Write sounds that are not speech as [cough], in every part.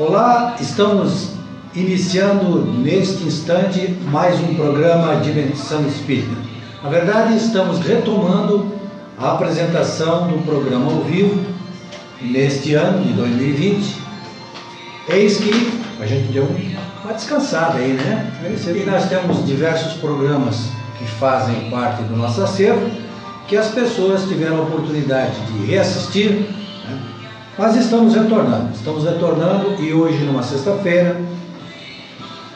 Olá, estamos iniciando neste instante mais um programa Dimensão Espírita. Na verdade, estamos retomando a apresentação do programa ao vivo neste ano de 2020. Eis que a gente deu uma descansada aí, né? E nós temos diversos programas que fazem parte do nosso acervo que as pessoas tiveram a oportunidade de reassistir? Mas estamos retornando, estamos retornando e hoje numa sexta-feira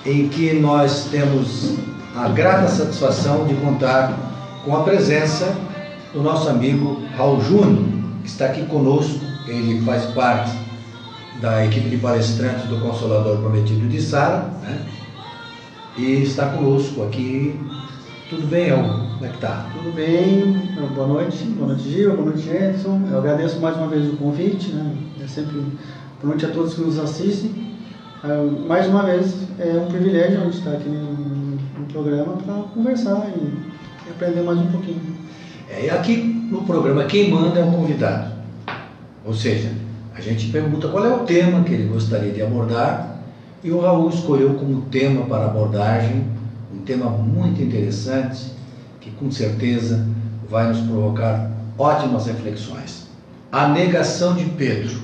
em que nós temos a grata satisfação de contar com a presença do nosso amigo Raul Júnior, que está aqui conosco, ele faz parte da equipe de palestrantes do Consolador Prometido de Sara, né? e está conosco aqui tudo bem, El? Como é que tá? Tudo bem, boa noite, boa noite Gil, boa noite Edson. Eu agradeço mais uma vez o convite, né? É sempre boa noite a todos que nos assistem. Uh, mais uma vez é um privilégio a gente estar aqui no, programa para conversar e, aprender mais um pouquinho. É, e aqui no programa quem manda é o convidado. Ou seja, a gente pergunta qual é o tema que ele gostaria de abordar e o Raul escolheu como tema para abordagem um tema muito interessante que com certeza vai nos provocar ótimas reflexões. A negação de Pedro.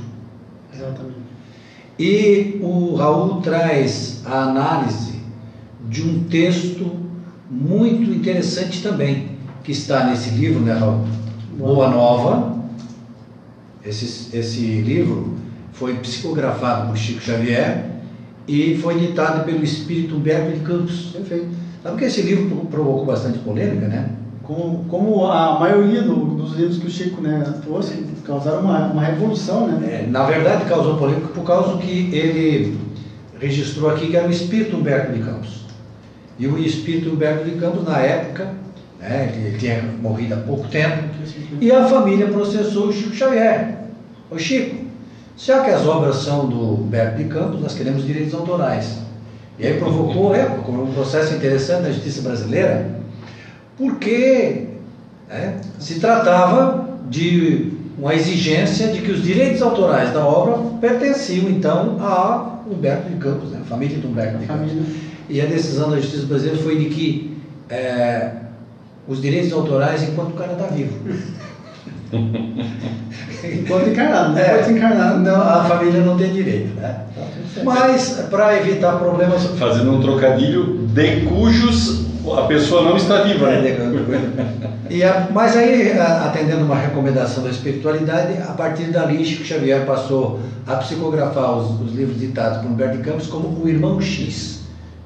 Exatamente. E o Raul traz a análise de um texto muito interessante também, que está nesse livro, né, Raul? Boa Nova. Esse, esse livro foi psicografado por Chico Xavier e foi ditado pelo espírito Humberto de Campos. Perfeito. Sabe que esse livro provocou bastante polêmica, né? Como, como a maioria do, dos livros que o Chico né, trouxe causaram uma, uma revolução, né? É, na verdade, causou polêmica por causa que ele registrou aqui que era o espírito Humberto de Campos. E o espírito Humberto de Campos, na época, né, ele tinha morrido há pouco tempo, e a família processou o Chico Xavier. Ô Chico, já que as obras são do Humberto de Campos, nós queremos direitos autorais. E aí provocou é, um processo interessante na justiça brasileira, porque né, se tratava de uma exigência de que os direitos autorais da obra pertenciam então a Humberto de Campos, né, a família de Humberto de Campos. E a decisão da justiça brasileira foi de que é, os direitos autorais enquanto o cara está vivo. Enquanto encarnado, né? É, encarnado. Não, a família não tem direito, né? Tá Mas, para evitar problemas. Fazendo um trocadilho, de cujos a pessoa não está viva. Né? É, e a, mas aí, atendendo uma recomendação da espiritualidade, a partir dali, Chico Xavier passou a psicografar os, os livros ditados por Humberto de Campos como o irmão X.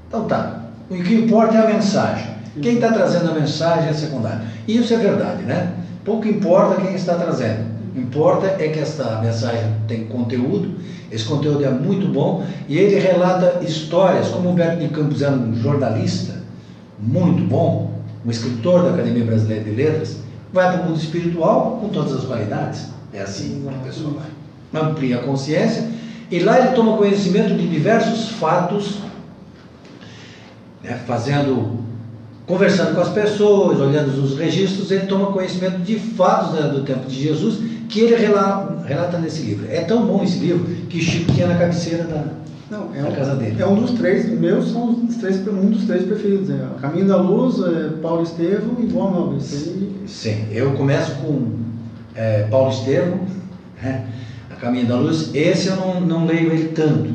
Então tá, o que importa é a mensagem. Quem está trazendo a mensagem é secundário. E isso é verdade, né? Pouco importa quem está trazendo. Importa é que esta mensagem tem conteúdo, esse conteúdo é muito bom e ele relata histórias, como Humberto de Campos era um jornalista muito bom, um escritor da Academia Brasileira de Letras, vai para o mundo espiritual com todas as qualidades. É assim que a pessoa vai. Amplia a consciência e lá ele toma conhecimento de diversos fatos, né, fazendo conversando com as pessoas, olhando os registros, ele toma conhecimento de fatos né, do tempo de Jesus que ele relata, relata, nesse livro. É tão bom esse livro que Chico tinha na cabeceira da, Não, é da um, casa dele. É um dos três, meus são os três, um dos três preferidos. É Caminho da Luz, é Paulo Estevam e Boa Nova. Sim, eu começo com é, Paulo Estevam, né, A Caminho da Luz. Esse eu não, não leio ele tanto.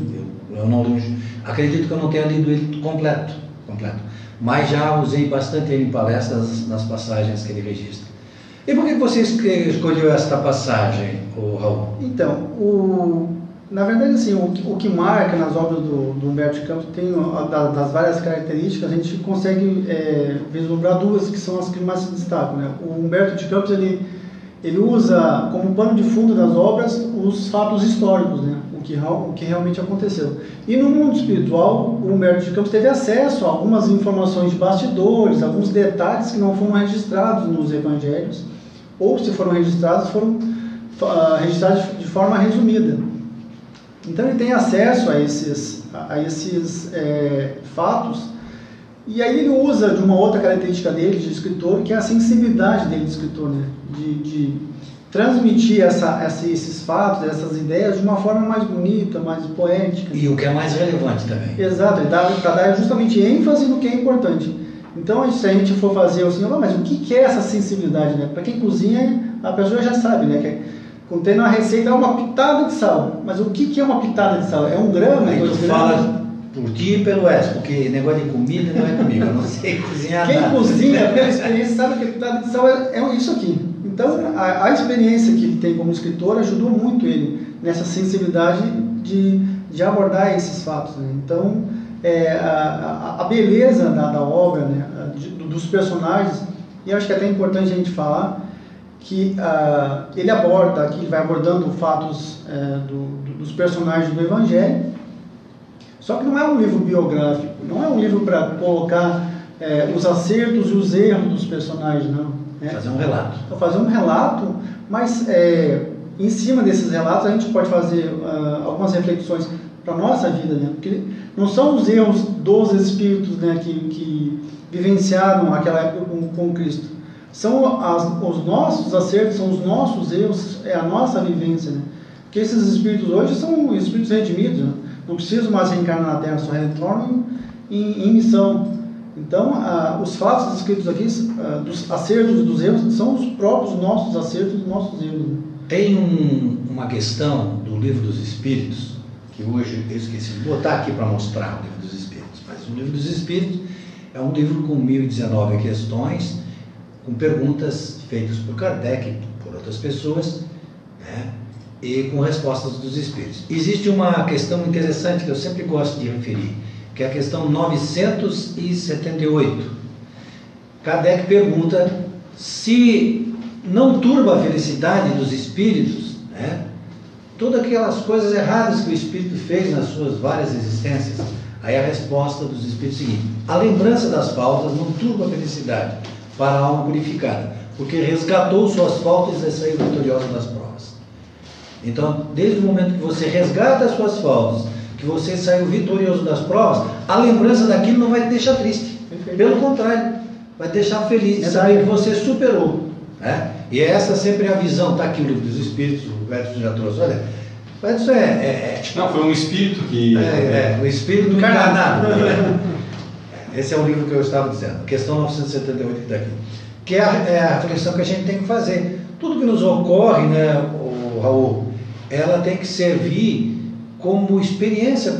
Eu, eu não, acredito que eu não tenha lido ele completo. completo mas já usei bastante ele em palestras nas passagens que ele registra. E por que você escolheu esta passagem, Raul? Então, o, na verdade, assim, o, o que marca nas obras do, do Humberto de Campos tem das, das várias características, a gente consegue é, vislumbrar duas que são as que mais se destacam. Né? O Humberto de Campos ele, ele usa como pano de fundo das obras os fatos históricos, né? Que, o que realmente aconteceu. E no mundo espiritual, o Humberto de Campos teve acesso a algumas informações de bastidores, alguns detalhes que não foram registrados nos evangelhos, ou se foram registrados, foram uh, registrados de forma resumida. Então ele tem acesso a esses, a esses é, fatos, e aí ele usa de uma outra característica dele, de escritor, que é a sensibilidade dele de escritor, né? de, de transmitir essa, esses fatos, essas ideias de uma forma mais bonita, mais poética. E o que é mais relevante também. Exato, para dar justamente ênfase no que é importante. Então, se a gente for fazer assim, mas o que é essa sensibilidade? Né? Para quem cozinha, a pessoa já sabe, né? Que contendo uma receita é uma pitada de sal. Mas o que é uma pitada de sal? É um grama? Aí dois tu fala por ti e pelo Wes, porque negócio de comida não é comigo, eu não sei [laughs] cozinhar Quem nada. cozinha, pela experiência, sabe que a pitada de sal é, é isso aqui. Então, a, a experiência que ele tem como escritor ajudou muito ele nessa sensibilidade de, de abordar esses fatos. Né? Então, é, a, a, beleza da, da obra, né? de- dos personagens, e acho que é até importante a gente falar que ah, ele aborda, aqui ele vai abordando fatos é, do- do- dos personagens do Evangelho, só que não é um livro biográfico, não é um livro para colocar é, os acertos e os erros dos personagens, não. Né? Fazer um relato. Então, fazer um relato, mas é, em cima desses relatos a gente pode fazer ah, algumas reflexões para a nossa vida, né? Porque não são os erros dos espíritos né, que, que vivenciaram aquela época com, com Cristo. São as, os nossos acertos, são os nossos erros, é a nossa vivência, né? Porque esses espíritos hoje são espíritos redimidos, né? não precisam mais reencarnar na Terra, só retornam em, em missão. Então, ah, os fatos descritos aqui, ah, dos acertos e dos erros, são os próprios nossos acertos e nossos erros. né? Tem um- uma questão do livro dos Espíritos, que hoje eu esqueci de botar aqui para mostrar o livro dos Espíritos, mas o livro dos Espíritos é um livro com 1019 questões, com perguntas feitas por Kardec e por outras pessoas, né? e com respostas dos Espíritos. Existe uma questão interessante que eu sempre gosto de referir, que é a questão 978. Kardec pergunta se não turba a felicidade dos espíritos, né? Todas aquelas coisas erradas que o espírito fez nas suas várias existências. Aí a resposta dos espíritos é a seguinte: a lembrança das faltas não turba a felicidade para a alma purificada, porque resgatou suas faltas e saiu vitoriosa das provas. Então, desde o momento que você resgata as suas faltas, que você saiu vitorioso das provas, a lembrança daquilo não vai te deixar triste. Perfeito. Pelo contrário, vai te deixar feliz de É saber daí. que você superou. Né? E essa sempre é a visão, está aqui o livro dos Espíritos, o Edson já trouxe. Olha, o Edson é, é, Não, foi um espírito que. é, é, é o Espírito encarnado. né? [laughs] Esse é o livro que eu estava dizendo, questão 978 que está aqui. Que é a, é a reflexão que a gente tem que fazer. Tudo que nos ocorre, né, o Raul, ela tem que servir como experiência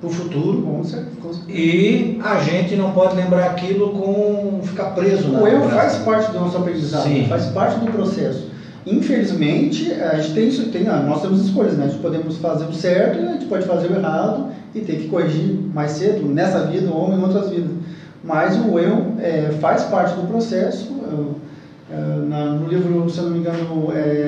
para o futuro Com cer- com certeza. e a gente não pode lembrar aquilo com ficar preso O erro faz parte do nosso aprendizado, Sim. faz parte do processo. Infelizmente, a gente tem isso, tem, ah, nós temos escolhas, né? A gente podemos fazer o certo e a gente pode fazer o errado e ter que corrigir mais cedo, nessa vida ou em outras vidas. Mas o erro é, faz parte do processo. Eu, é, no livro, se eu não me engano, é,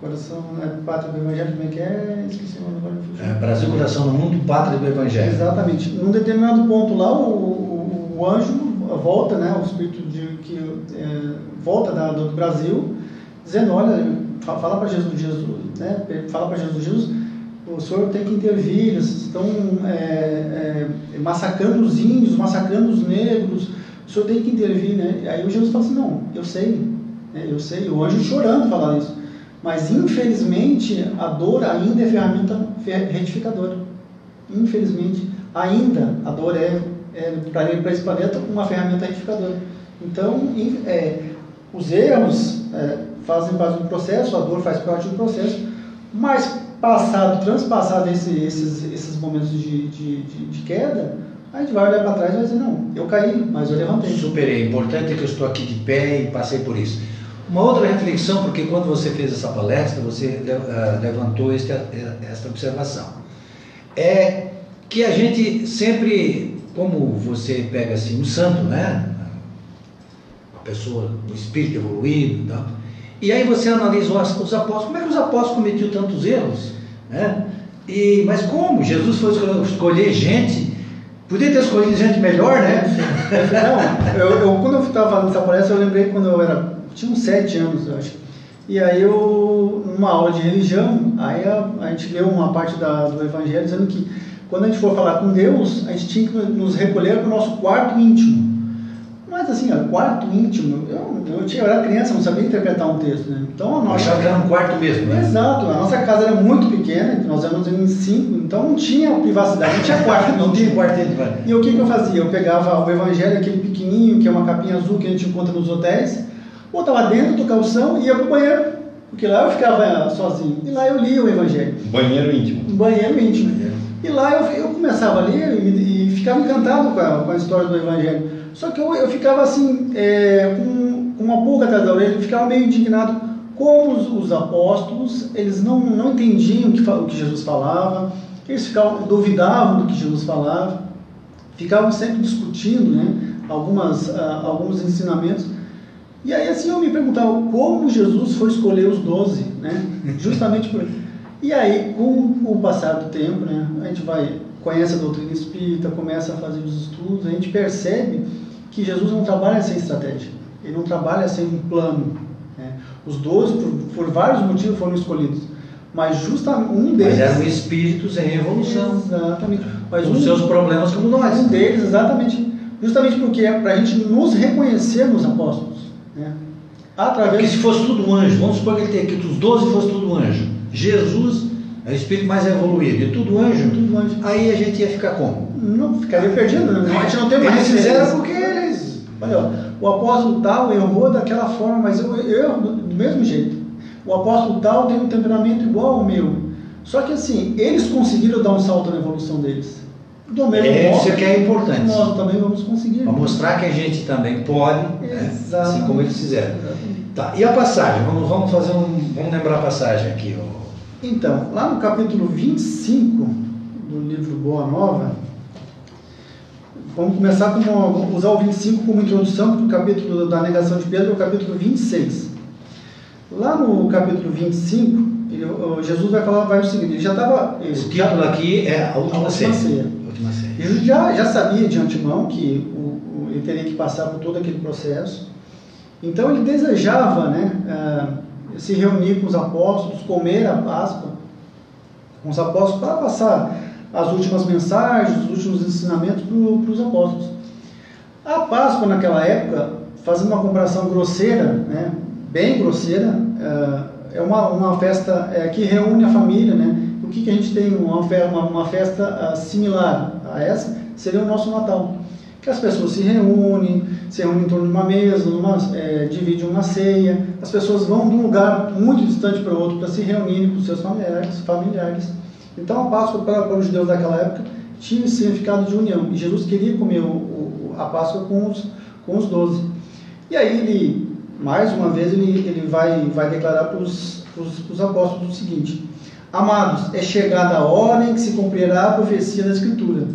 Coração, é, Pátria do Evangelho, como é que é? Esqueci o nome agora. É, Brasil, coração no mundo, pátria do Evangelho. Exatamente. Num determinado ponto lá, o, o, o anjo volta, né, o espírito de, que é, volta da, do Brasil, dizendo, olha, fa- fala para Jesus, Jesus, né, fala para Jesus, Jesus, o senhor tem que intervir, eles estão é, é, massacrando os índios, massacrando os negros, o senhor tem que intervir, né? Aí o Jesus fala assim, não, eu sei, né, eu sei, o anjo chorando falando isso, mas infelizmente a dor ainda é ferramenta fe- retificadora. Infelizmente, ainda a dor é, é para esse planeta uma ferramenta retificadora. Então, é, os erros é, fazem parte do processo, a dor faz parte do processo, mas passado, transpassado esse, esses, esses momentos de, de, de, de queda, a gente vai olhar para trás e vai dizer, não, eu caí, mas eu levantei. Superei. Importante é que eu estou aqui de pé e passei por isso. Uma outra reflexão, porque quando você fez essa palestra, você ah, levantou este, esta observação. É que a gente sempre, como você pega assim, um santo, né? Uma pessoa, um espírito evoluído e tal. E aí você analisa os os apóstolos. Como é que os apóstolos cometiam tantos erros? Né? E, mas como? Jesus foi escolher- gente. Podia ter escolhido gente melhor, né? Não, eu, eu- quando eu estava falando dessa palestra, eu lembrei quando eu era, tinha uns sete anos, eu acho. E aí eu, numa aula de religião, aí a, a gente leu uma parte da, do evangelho dizendo que quando a gente for falar com Deus, a gente tinha que nos recolher para o nosso quarto íntimo. Mas assim, ó, quarto íntimo, eu, eu, tinha, eu era criança, não sabia interpretar um texto, né? Então a nossa. Achava que era um quarto mesmo, né? Exato, a nossa casa era muito pequena, nós éramos em cinco, então não tinha privacidade, não tinha quarto. [laughs] não tinha quarteto. E o que, que eu fazia? Eu pegava o evangelho, aquele pequenininho, que é uma capinha azul que a gente encontra nos hotéis, botava dentro do calção e ia pro banheiro, porque lá eu ficava sozinho. E lá eu lia o evangelho. Banheiro íntimo. Banheiro íntimo. E lá eu, eu começava a ler e, e ficava encantado com a, com a história do evangelho. Só que eu, eu ficava assim, é, com, com uma pulga atrás da orelha, ficava meio indignado como os, os, apóstolos, eles não, não entendiam o que, o que Jesus falava, eles ficavam, duvidavam do que Jesus falava, ficavam sempre discutindo né, algumas, uh, alguns ensinamentos. E aí assim eu me perguntava como Jesus foi escolher os doze, né? [laughs] justamente por... E aí, com o passar do tempo, né, a gente vai, conhece a doutrina espírita, começa a fazer os estudos, a gente percebe que Jesus não trabalha sem estratégia, ele não trabalha sem um plano. Né? Os doze, por, por, vários motivos, foram escolhidos, mas justamente um deles. Mas eram espíritos em evolução. Exatamente. Mas com um, seus problemas como nós. Um deles, exatamente. Justamente porque é para a gente nos reconhecer nos apóstolos. Né? Através porque se fosse tudo anjo, vamos supor que ele tem aqui, os doze fosse tudo anjo. Jesus é o espírito mais evoluído, e tudo anjo, tudo anjo. aí a gente ia ficar como? Não, ficaria perdido, né? A gente não tem mais Eles fizeram porque eles. Olha, o apóstolo tal errou daquela forma, mas eu, eu do mesmo jeito. O apóstolo tal tem um temperamento igual ao meu. Só que assim, eles conseguiram dar um salto na evolução deles. Do mesmo é, modo, isso que é importante. Nós também vamos conseguir. Para mostrar que a gente também pode, né? assim como eles fizeram. Tá. E a passagem? Vamos, vamos fazer um. Vamos lembrar a passagem aqui. Então, lá no capítulo 25 do livro Boa Nova, Vamos começar com usar o 25 como introdução para o capítulo da negação de Pedro, é o capítulo 26. Lá no capítulo 25, ele, Jesus vai falar vai o seguinte, ele já estava... O título aqui é a última, a última ceia. ceia. Jesus já, já sabia de antemão que o, o, ele teria que passar por todo aquele processo. Então ele desejava né, uh, se reunir com os apóstolos, comer a Páscoa com os apóstolos para passar as últimas mensagens, os últimos ensinamentos para os apóstolos. A Páscoa, naquela época, fazendo uma comparação grosseira, né, bem grosseira, é uma, uma festa é, que reúne a família. Né? O que, que a gente tem? Uma, uma, uma festa similar a essa seria o nosso Natal. Que as pessoas se reúnem, se reúnem em torno de uma mesa, numa, é, dividem uma ceia, as pessoas vão de um lugar muito distante para o outro para se reunirem com seus familiares, familiares então a Páscoa para, para os judeus daquela época tinha esse significado de união. E Jesus queria comer o, o, a Páscoa com os, com os doze. E aí ele, mais uma vez, ele, ele vai, vai declarar para os apóstolos o seguinte: Amados, é chegada a hora em que se cumprirá a profecia da Escritura.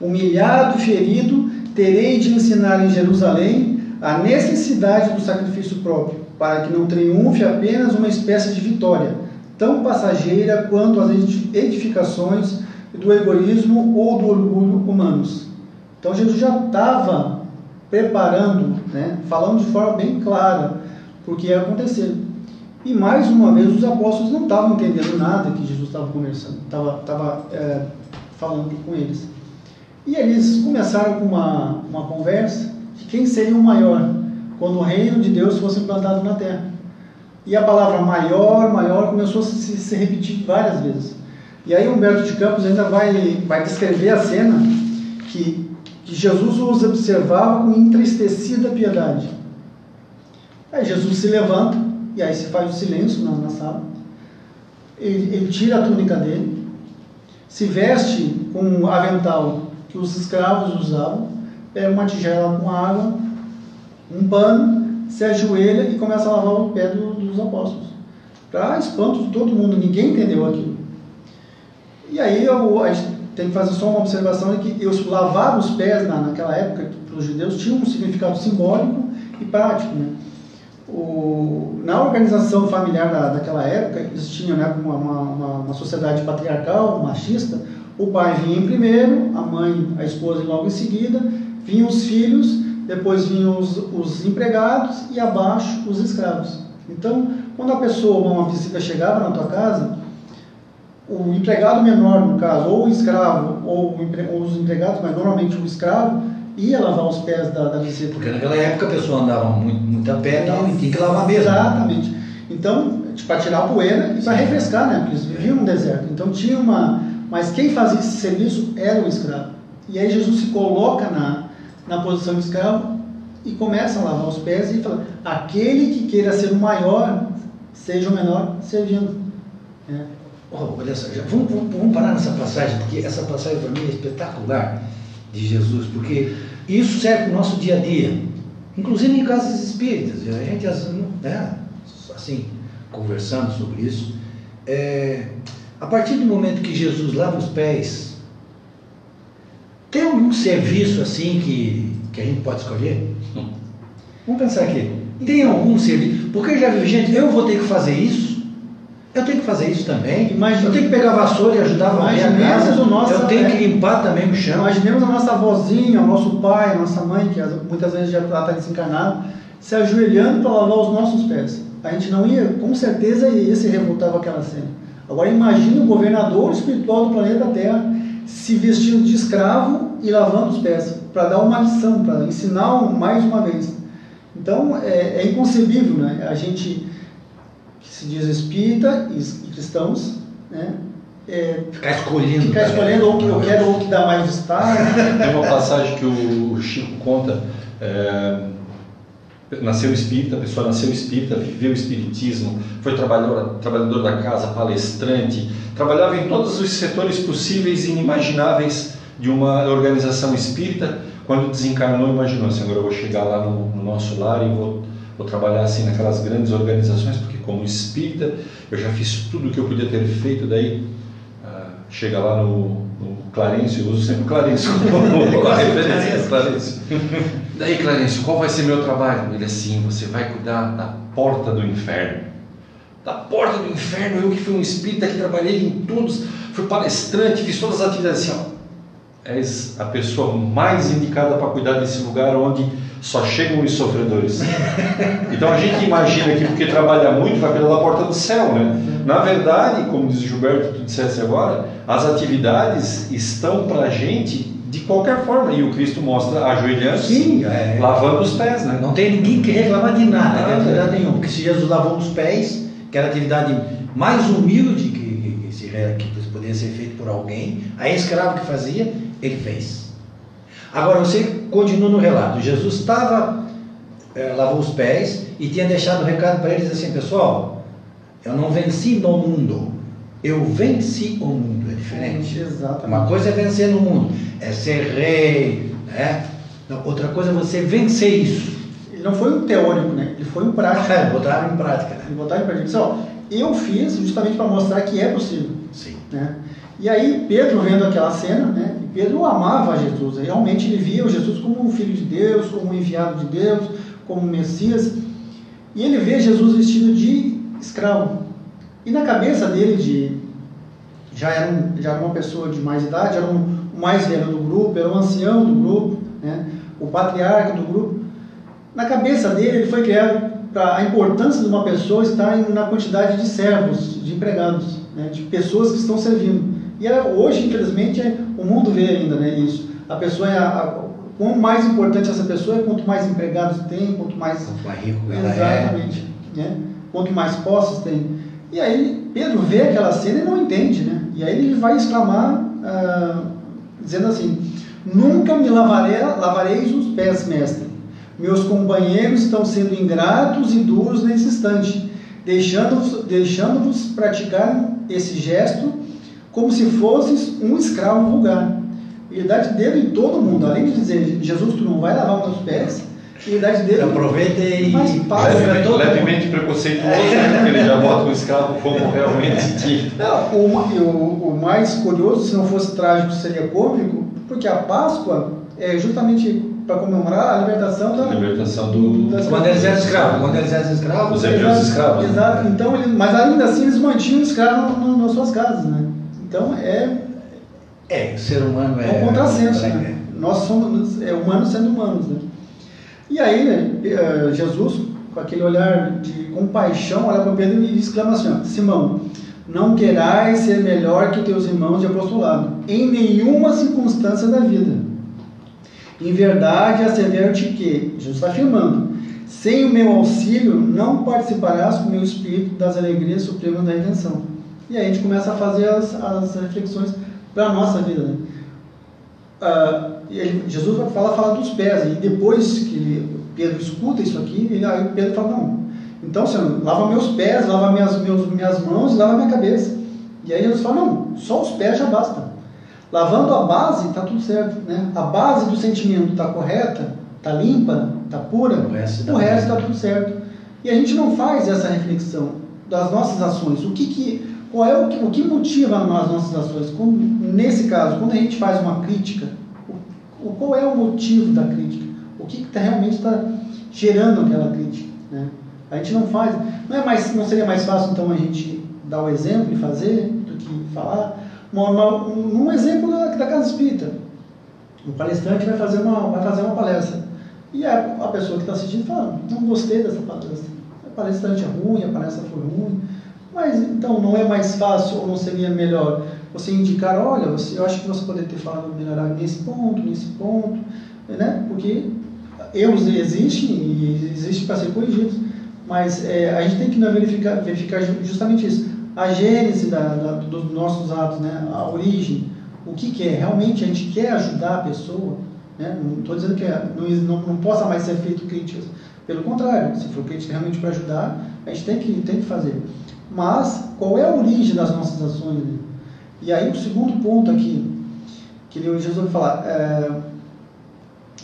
Humilhado e ferido, terei de ensinar em Jerusalém a necessidade do sacrifício próprio, para que não triunfe apenas uma espécie de vitória tão passageira quanto as edificações do egoísmo ou do orgulho humanos. Então Jesus já estava preparando, né, falando de forma bem clara o que ia acontecer. E mais uma vez os apóstolos não estavam entendendo nada que Jesus estava conversando, estava, estava é, falando com eles. E eles começaram com uma, uma conversa de quem seria o maior quando o reino de Deus fosse implantado na terra. E a palavra maior, maior começou a se, se repetir várias vezes. E aí Humberto de Campos ainda vai, vai descrever a cena que, que Jesus os observava com entristecida piedade. Aí Jesus se levanta, e aí se faz o silêncio na, na sala. Ele, ele tira a túnica dele, se veste com um avental que os escravos usavam, pega uma tigela com água, um pano, se ajoelha e começa a lavar o pé do, dos apóstolos. Para espanto de todo mundo, ninguém entendeu aquilo. E aí eu, a gente tem que fazer só uma observação de que eu lavar os pés na, naquela época para os judeus tinha um significado simbólico e prático. Né? O, na organização familiar da, daquela época, eles tinham né, uma, uma, uma, sociedade patriarcal, machista, o pai vinha em primeiro, a mãe, a esposa logo em seguida, vinham os filhos, depois vinham os, os empregados e abaixo os escravos. Então, quando a pessoa, uma visita chegava na tua casa, o empregado menor, no caso, ou o escravo, ou, ou os empregados, mas normalmente o escravo, ia lavar os pés da, da. Porque naquela época a pessoa andava muito, muito a pé tal, e tinha que lavar mesmo. Exatamente. Então, para tirar a poeira e para refrescar, né? Porque eles viviam no deserto. Então tinha uma. Mas quem fazia esse serviço era o escravo. E aí Jesus se coloca na, na posição de escravo e começa a lavar os pés e fala: aquele que queira ser o maior, seja o menor servindo. É. Oh, olha só, já, vamos, vamos, vamos, parar nessa passagem, porque essa passagem para mim é espetacular de Jesus, porque isso serve para o nosso dia a dia, inclusive em casas espíritas. A gente, né, assim, conversando sobre isso. É, a partir do momento que Jesus lava os pés, tem algum serviço assim que, que a gente pode escolher? [laughs] Vamos pensar aqui. Tem algum serviço? Porque já vi gente, eu vou ter que fazer isso eu tenho que fazer isso também. Imagina, eu tenho que pegar a vassoura e ajudar a varrer a casa. O nosso, eu tenho é, que limpar também o chão. Imaginemos a nossa avózinha, o nosso pai, a nossa mãe, que muitas vezes já está desencarnado, se ajoelhando para lavar os nossos pés. A gente não ia, com certeza, ia se revoltar com aquela cena. Agora imagine o governador espiritual do planeta Terra se vestindo de escravo e lavando os pés, para dar uma lição, para ensinar mais uma vez. Então é, é inconcebível né? a gente que se diz espírita e cristãos, né? É, ficar escolhendo. Ficar escolhendo ou que eu quero ou que dá mais destaque. [laughs] Tem uma passagem que o Chico conta. É, nasceu espírita, a pessoa nasceu espírita, viveu o espiritismo, foi trabalhador, trabalhador da casa, palestrante, trabalhava em todos os setores possíveis e inimagináveis de uma organização espírita. Quando desencarnou, imaginou agora eu vou chegar lá no, no nosso lar e vou, vou trabalhar assim naquelas grandes organizações, porque como espírita, eu já fiz tudo o que eu podia ter feito, daí uh, chega lá no, no Clarencio, eu uso sempre o Clarencio como [laughs] referência, Clarencio. Daí, Clarencio, qual vai ser meu trabalho? Ele assim, você vai cuidar da porta do inferno. Da porta do inferno, eu que fui um espírita que trabalhei em todos, fui palestrante, fiz todas as atividades assim, ó. És a pessoa mais indicada para cuidar desse lugar onde só chegam os sofredores. Então a gente imagina que porque trabalha muito vai pela porta do céu, né? Na verdade, como diz Gilberto, tu dissesse agora, as atividades estão para a gente de qualquer forma. E o Cristo mostra ajoelhando, Sim, é. lavando os pés, né? Não tem ninguém que reclamar de nada, nada. de atividade nenhuma. Porque se Jesus lavou os pés, que era a atividade mais humilde que, que, que, que poderia ser feito por alguém, a escravo que fazia, ele fez. Agora você continua no relato. Jesus estava, é, lavou os pés e tinha deixado um recado para eles assim, pessoal, eu não venci no mundo, eu venci o mundo, é diferente. Exatamente. Uma coisa é vencer no mundo, é ser rei, né? outra coisa é você vencer isso. Ele não foi um teórico, né? Ele foi um prático. É, botaram em prática. Né? Ele botaram em prática. Pessoal, eu fiz justamente para mostrar que é possível. Sim. Né? E aí Pedro vendo aquela cena, né? Pedro amava Jesus, realmente ele via o Jesus como um filho de Deus, como um enviado de Deus, como um Messias. E ele vê Jesus vestido de escravo. E na cabeça dele, de, já, era um, já era uma pessoa de mais idade, era um, o mais velho do grupo, era o um ancião do grupo, né? o patriarca do grupo. Na cabeça dele, ele foi criado para a importância de uma pessoa estar na quantidade de servos, de empregados, né? de pessoas que estão servindo. E hoje, infelizmente, é, o mundo vê ainda né, isso. A pessoa é. A, a, quanto mais importante essa pessoa é, quanto mais empregados tem, quanto mais. Quanto mais rico ela Exatamente. É. Né? Quanto mais posses tem. E aí, Pedro vê aquela cena e não entende, né? E aí ele vai exclamar, ah, dizendo assim: Nunca me lavarei, lavareis os pés, mestre. Meus companheiros estão sendo ingratos e duros nesse instante, deixando-vos deixando praticar esse gesto como se fosses um escravo vulgar. Ele dá de dedo em todo mundo, além de dizer, Jesus, tu não vai lavar meus pés, ele dá de dedo. Aproveita e mas paga levemente, levemente preconceituoso, né? porque ele já bota o escravo como realmente de... Não, o, o, o mais curioso, se não fosse trágico, seria cômico, porque a Páscoa é justamente para comemorar a libertação da libertação do das quando eles eram escravos quando eles eram escravos os hebreus escravos exato então ele, mas ainda assim eles mantinham escravos nas suas casas né então é. É, o ser humano é. É um contrassenso, é, né? Nós somos é, humanos sendo humanos, né? E aí, né, eh, Jesus, com aquele olhar de compaixão, olha para Pedro e exclama assim: Simão, não querais ser melhor que teus irmãos de apostolado, em nenhuma circunstância da vida. Em verdade, assevero-te que, Jesus está afirmando, sem o meu auxílio, não participarás com o meu espírito das alegrias supremas da redenção. E aí a gente começa a fazer as, as reflexões para a nossa vida. Né? Ah, ele, Jesus fala, fala dos pés, e depois que Pedro escuta isso aqui, ele, aí Pedro fala, não, então Senhor, lava meus pés, lava minhas, meus, minhas mãos e lava minha cabeça. E aí Jesus fala, não, só os pés já basta. Lavando a base, está tudo certo. Né? A base do sentimento está correta, está limpa, está pura, o resto está tudo certo. E a gente não faz essa reflexão das nossas ações. O que, que qual é o que, o que motiva as nossas ações? Como, nesse caso, quando a gente faz uma crítica, o, qual é o motivo da crítica? O que, que tá, realmente está gerando aquela crítica? Né? A gente não faz. Não, é mais, não seria mais fácil então a gente dar o exemplo e fazer do que falar? Uma, uma, um, um exemplo da, da casa espírita. O palestrante vai fazer uma, vai fazer uma palestra. E a, a pessoa que está assistindo fala: Não gostei dessa palestra. A palestrante é ruim, a palestra foi ruim. Mas então não é mais fácil ou não seria melhor você indicar: Olha, você, eu acho que você poderia ter falado melhorar nesse ponto, nesse ponto, né? Porque erros existem e existem para ser corrigidos. Mas é, a gente tem que verificar, verificar justamente isso. A gênese da, da, dos nossos atos, né? a origem, o que, que é. Realmente a gente quer ajudar a pessoa. Né? Não estou dizendo que é, não, não, não, possa mais ser feito críticas. Pelo contrário, se for crítica realmente para ajudar, a gente tem que, tem que fazer. Mas qual é a origem das nossas ações? E aí o segundo ponto aqui, que Jesus vai falar, é,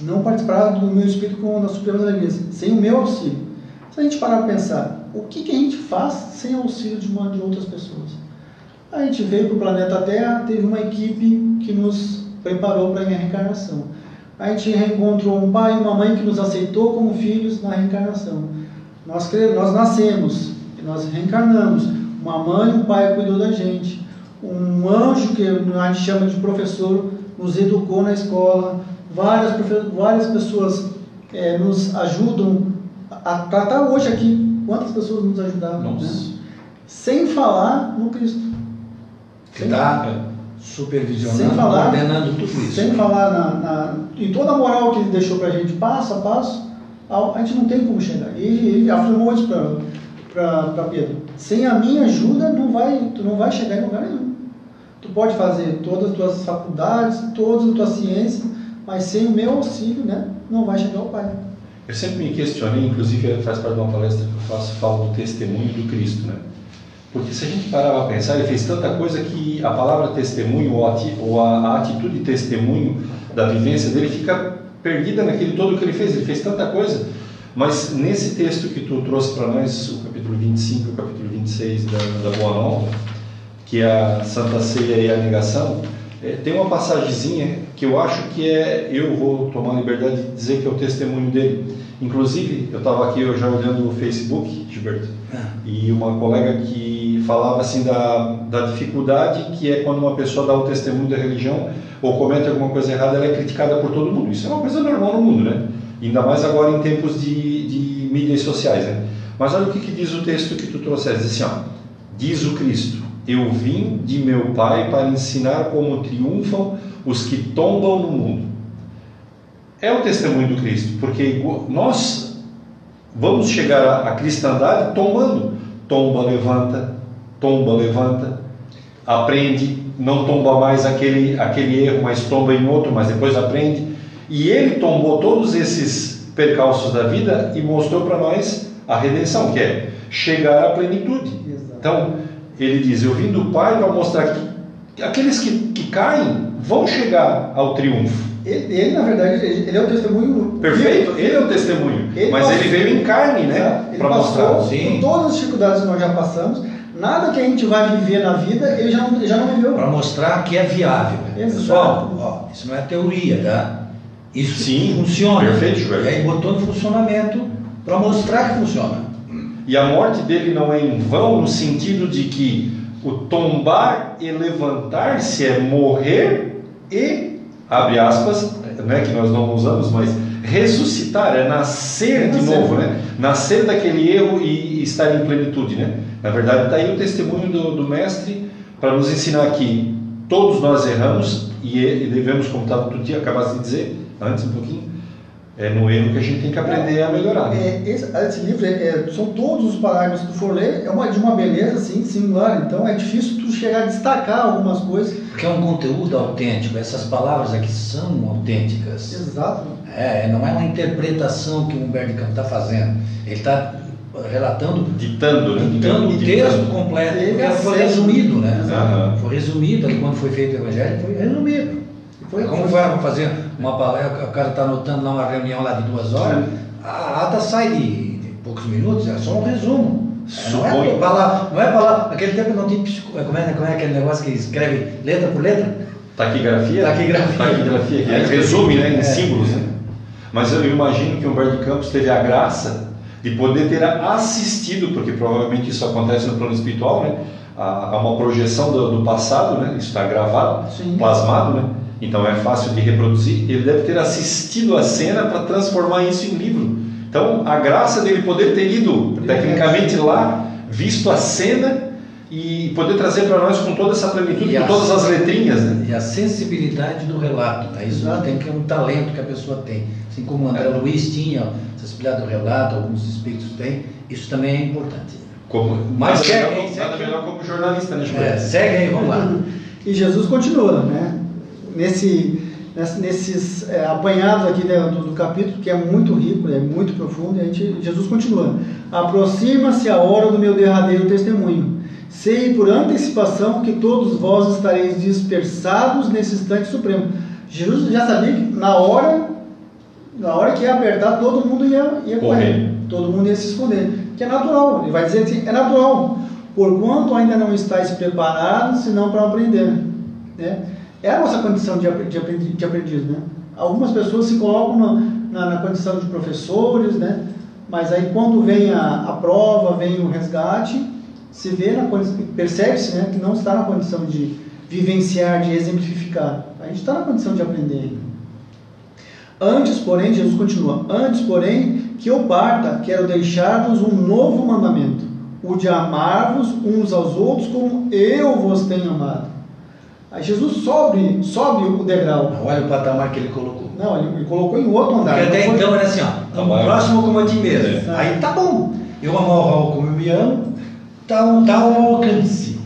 não participar do meu espírito com a Suprema da Igreja, sem o meu auxílio. Se a gente parar para pensar, o que, que a gente faz sem auxílio de, uma, de outras pessoas? A gente veio para o planeta Terra, teve uma equipe que nos preparou para a reencarnação. A gente reencontrou um pai e uma mãe que nos aceitou como filhos na reencarnação. Nós, nós nascemos, nós reencarnamos. Uma mãe e um pai cuidou da gente. Um anjo, que a gente chama de professor, nos educou na escola. Várias, várias pessoas é, nos ajudam a tratar hoje aqui. Quantas pessoas nos ajudaram? Né? Sem falar no Cristo. Que está supervisionando, sem falar, ordenando tudo isso. Sem falar na, na, em toda a moral que ele deixou para a gente, passo a passo, a gente não tem como chegar. E ele, ele afirmou isso para para Pedro. Sem a minha ajuda, não vai, tu não vai chegar em lugar nenhum. Tu pode fazer todas as tuas faculdades, todas as tuas ciências, mas sem o meu auxílio, né, não vai chegar ao Pai. Eu sempre me questionei, inclusive faz parte de uma palestra que eu faço, falo do testemunho do Cristo, né? Porque se a gente parar para pensar, ele fez tanta coisa que a palavra testemunho ou a atitude testemunho da vivência dele fica perdida naquele todo que ele fez. Ele fez tanta coisa, mas nesse texto que tu trouxe para nós, o capítulo 25 e o capítulo 26 da, da Boa Nova, que é a Santa Ceia e a Negação, é, tem uma passagemzinha que eu acho que é, eu vou tomar a liberdade de dizer que é o testemunho dele. Inclusive, eu estava aqui eu já olhando o Facebook, Gilberto, ah. e uma colega que falava assim da, da dificuldade que é quando uma pessoa dá o testemunho da religião ou comete alguma coisa errada, ela é criticada por todo mundo. Isso é uma coisa normal no mundo, né? Ainda mais agora em tempos de, de mídias sociais, né? Mas olha o que, que diz o texto que tu trouxeste, assim, ó, diz o Cristo, eu vim de meu Pai para ensinar como triunfam os que tombam no mundo. É o testemunho do Cristo, porque nós vamos chegar à cristandade tombando. Tomba, levanta, tomba, levanta, aprende, não tomba mais aquele, aquele erro, mas tomba em outro, mas depois aprende. E ele tombou todos esses percalços da vida e mostrou para nós a redenção, que é chegar à plenitude. Exato. Então, ele diz: Eu vim do Pai para mostrar que aqueles que, que caem vão chegar ao triunfo. Ele, ele, na verdade, ele é o testemunho. Perfeito, ele é o testemunho. Ele mas passou, ele veio em carne, né? Para mostrar. Sim. Com todas as dificuldades que nós já passamos, nada que a gente vai viver na vida, ele já não, já não viveu. Para mostrar que é viável. Exato. Pessoal, ó, isso não é teoria, tá? Isso Sim, funciona. Perfeito, Joel. E aí botou no funcionamento para mostrar que funciona. E a morte dele não é em vão no sentido de que o tombar e levantar-se é morrer e, abre aspas, né, que nós não usamos, mas ressuscitar é nascer de novo, né? Nascer daquele erro e, estar em plenitude, né? Na verdade, está aí o testemunho do, do mestre para nos ensinar que todos nós erramos e, e devemos, como estava tu tinha acabaste de dizer antes um pouquinho, é no erro que a gente tem que aprender a melhorar. É, esse, esse, livro, é, é, são todos os parágrafos que tu for ler, é uma, de uma beleza assim, singular, então é difícil tu chegar a destacar algumas coisas. Porque é um conteúdo autêntico, essas palavras aqui são autênticas. Exato. É, não é uma interpretação que o Humberto Campos está fazendo, ele está relatando, ditando, né? ditando o texto completo, Ele porque foi resumido, né? Aham. Foi resumido, ali quando foi feito o Evangelho, foi resumido. Foi como vai fazer uma palestra, o cara está anotando lá uma reunião lá de duas horas, a ata sai de, de poucos minutos, é só um resumo. É, Não é lá, não é para lá, naquele tempo não tinha psico, como é, como é aquele negócio que escreve letra por letra? Taquigrafia? Taquigrafia. Taquigrafia, que É. resume né, em É. símbolos. Né? Mas eu imagino que o Humberto de Campos teve a graça de poder ter assistido, porque provavelmente isso acontece no plano espiritual, né? a, a uma projeção do, do passado, né? isso está gravado, Sim. plasmado, né? então é fácil de reproduzir. Ele deve ter assistido a cena para transformar isso em livro. Então, a graça dele poder ter ido tecnicamente lá, visto a cena e poder trazer para nós com toda essa plenitude, E com a- todas as letrinhas. Né? E a sensibilidade do relato, tá? isso Exato. tem que é um talento que a pessoa tem. Assim como o André Luiz tinha, ó, sensibilidade do relato, alguns espíritos têm, isso também é importante. Como, Mas nada, segue, melhor, segue. nada melhor como jornalista, né, É, segue aí, vamos lá. [laughs] E Jesus continua, né? Nesse, ness- nesses é, apanhados aqui né, do, do capítulo, que é muito rico, é muito profundo, e a gente, Jesus continua. Aproxima-se a hora do meu derradeiro testemunho. Sei por antecipação que todos vós estareis dispersados nesse instante supremo. Jesus já sabia que na hora, na hora que ia apertar, todo mundo ia, ia Correr. correr. Todo mundo ia se esconder. Que é natural. Ele vai dizer assim, é natural. Porquanto ainda não estáis preparados, senão para aprender. Né? É a nossa condição de, apre- de, aprendi- de aprendiz, né? Algumas pessoas se colocam na, na, na condição de professores, né? Mas aí quando vem a, a prova, vem o resgate, se vê na percebe-se, né, que não está na condição de vivenciar, de exemplificar. A gente está na condição de aprender. Antes, porém, Jesus continua, antes, porém, que eu parta, quero deixar-vos um novo mandamento, o de amar-vos uns aos outros como eu vos tenho amado. Aí Jesus sobe, sobe o degrau. Olha o patamar que ele colocou. Não, ele, colocou em outro andar. Porque até Não foi- então era assim, ó, Tá o bom. próximo como a ti mesmo. Aí tá bom. Eu amo o Raul como eu me amo, tá, um- tá ao alcance.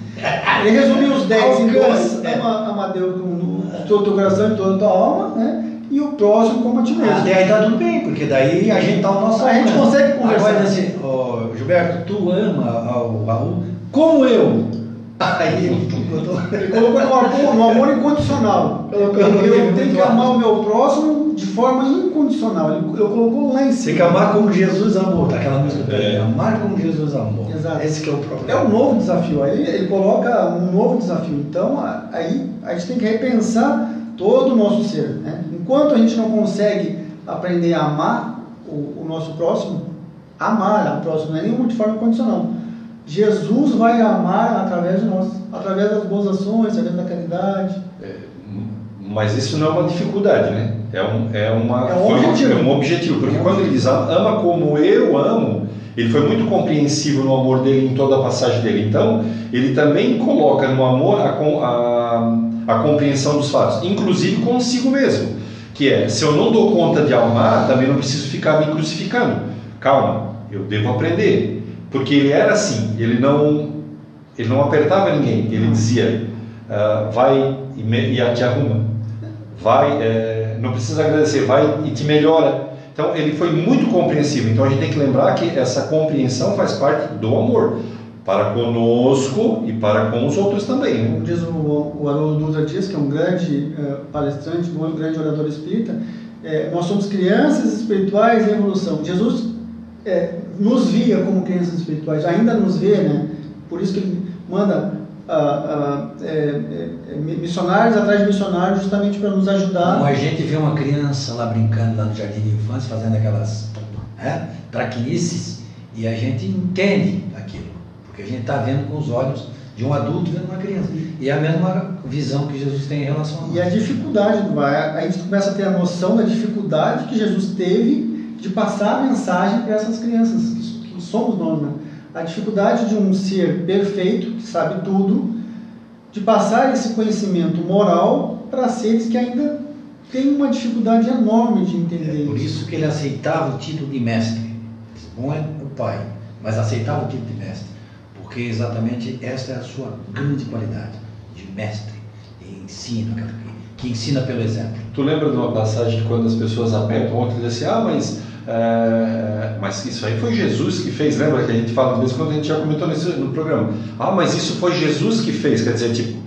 Ele resumiu os 10 em dois. é. Ama, ama Deus com todo o teu coração e toda a tua alma, né? E o próximo como a ti mesmo. Até aí tá tudo bem, porque daí a gente tá ao nosso A gente consegue conversar. Agora assim, ó, Gilberto, tu ama ao Raul como eu. Aí ele colocou no amor, no amor incondicional. Eu tenho que amar o meu próximo de forma incondicional. Ele, ele colocou lá em Tem cima. que amar como Jesus amou, tá? aquela música. É. Amar como Jesus amou. Exato. Esse que é o É problema. um novo desafio. Aí ele coloca um novo desafio. Então, a- aí a gente tem que repensar todo o nosso ser. Né? Enquanto a gente não consegue aprender a amar o, o nosso próximo, amar o próximo não é nenhuma de forma condicional. Jesus vai amar através de nós, através das boas ações, através da caridade. Mas isso não é uma dificuldade, né? É um, é uma, É um uma- objetivo. é um objetivo. Porque quando ele diz ama como eu amo, ele foi muito compreensivo no amor dele em toda a passagem dele. Então, ele também coloca no amor a, a, a compreensão dos fatos, inclusive consigo mesmo. Que é, se eu não dou conta de amar, também não preciso ficar me crucificando. Calma, eu devo aprender. Porque ele era assim, ele não, ele não apertava ninguém, ele dizia, ah, vai e, me, e te arruma vai, é, não precisa agradecer, vai e te melhora. Então ele foi muito compreensivo. Então a gente tem que lembrar que essa compreensão faz parte do amor para conosco e para com os outros também. né? Como diz o, o Haroldo Dutra Dias, que é um grande eh, palestrante, um grande orador espírita, eh, nós somos crianças espirituais em evolução. Jesus eh, nos via como crianças espirituais, ainda nos vê, né? Por isso que ele manda ah, ah, eh, eh, missionários atrás de missionários justamente para nos ajudar. Como a gente vê uma criança lá brincando lá no jardim de infância, fazendo aquelas né, traquinices, e a gente entende aquilo, porque a gente está vendo com os olhos de um adulto vendo uma criança. E é a mesma visão que Jesus tem em relação a nós. E a dificuldade, vai, a gente começa a ter a noção da dificuldade que Jesus teve de passar a mensagem para essas crianças, que, somos nós, né? A dificuldade de um ser perfeito, que sabe tudo, de passar esse conhecimento moral para seres que ainda têm uma dificuldade enorme de entender. É por isso que ele aceitava o título de mestre. Bom é o pai, mas aceitava o título de mestre, porque exatamente esta é a sua grande qualidade de mestre, que, que ensina pelo exemplo. Tu lembra de uma passagem que quando as pessoas apertam outro e dizem assim, ah, mas, é, mas isso aí foi Jesus que fez, lembra que a gente fala, mesmo quando a gente já comentou nesse, no programa, ah, mas isso foi Jesus que fez, quer dizer, tipo,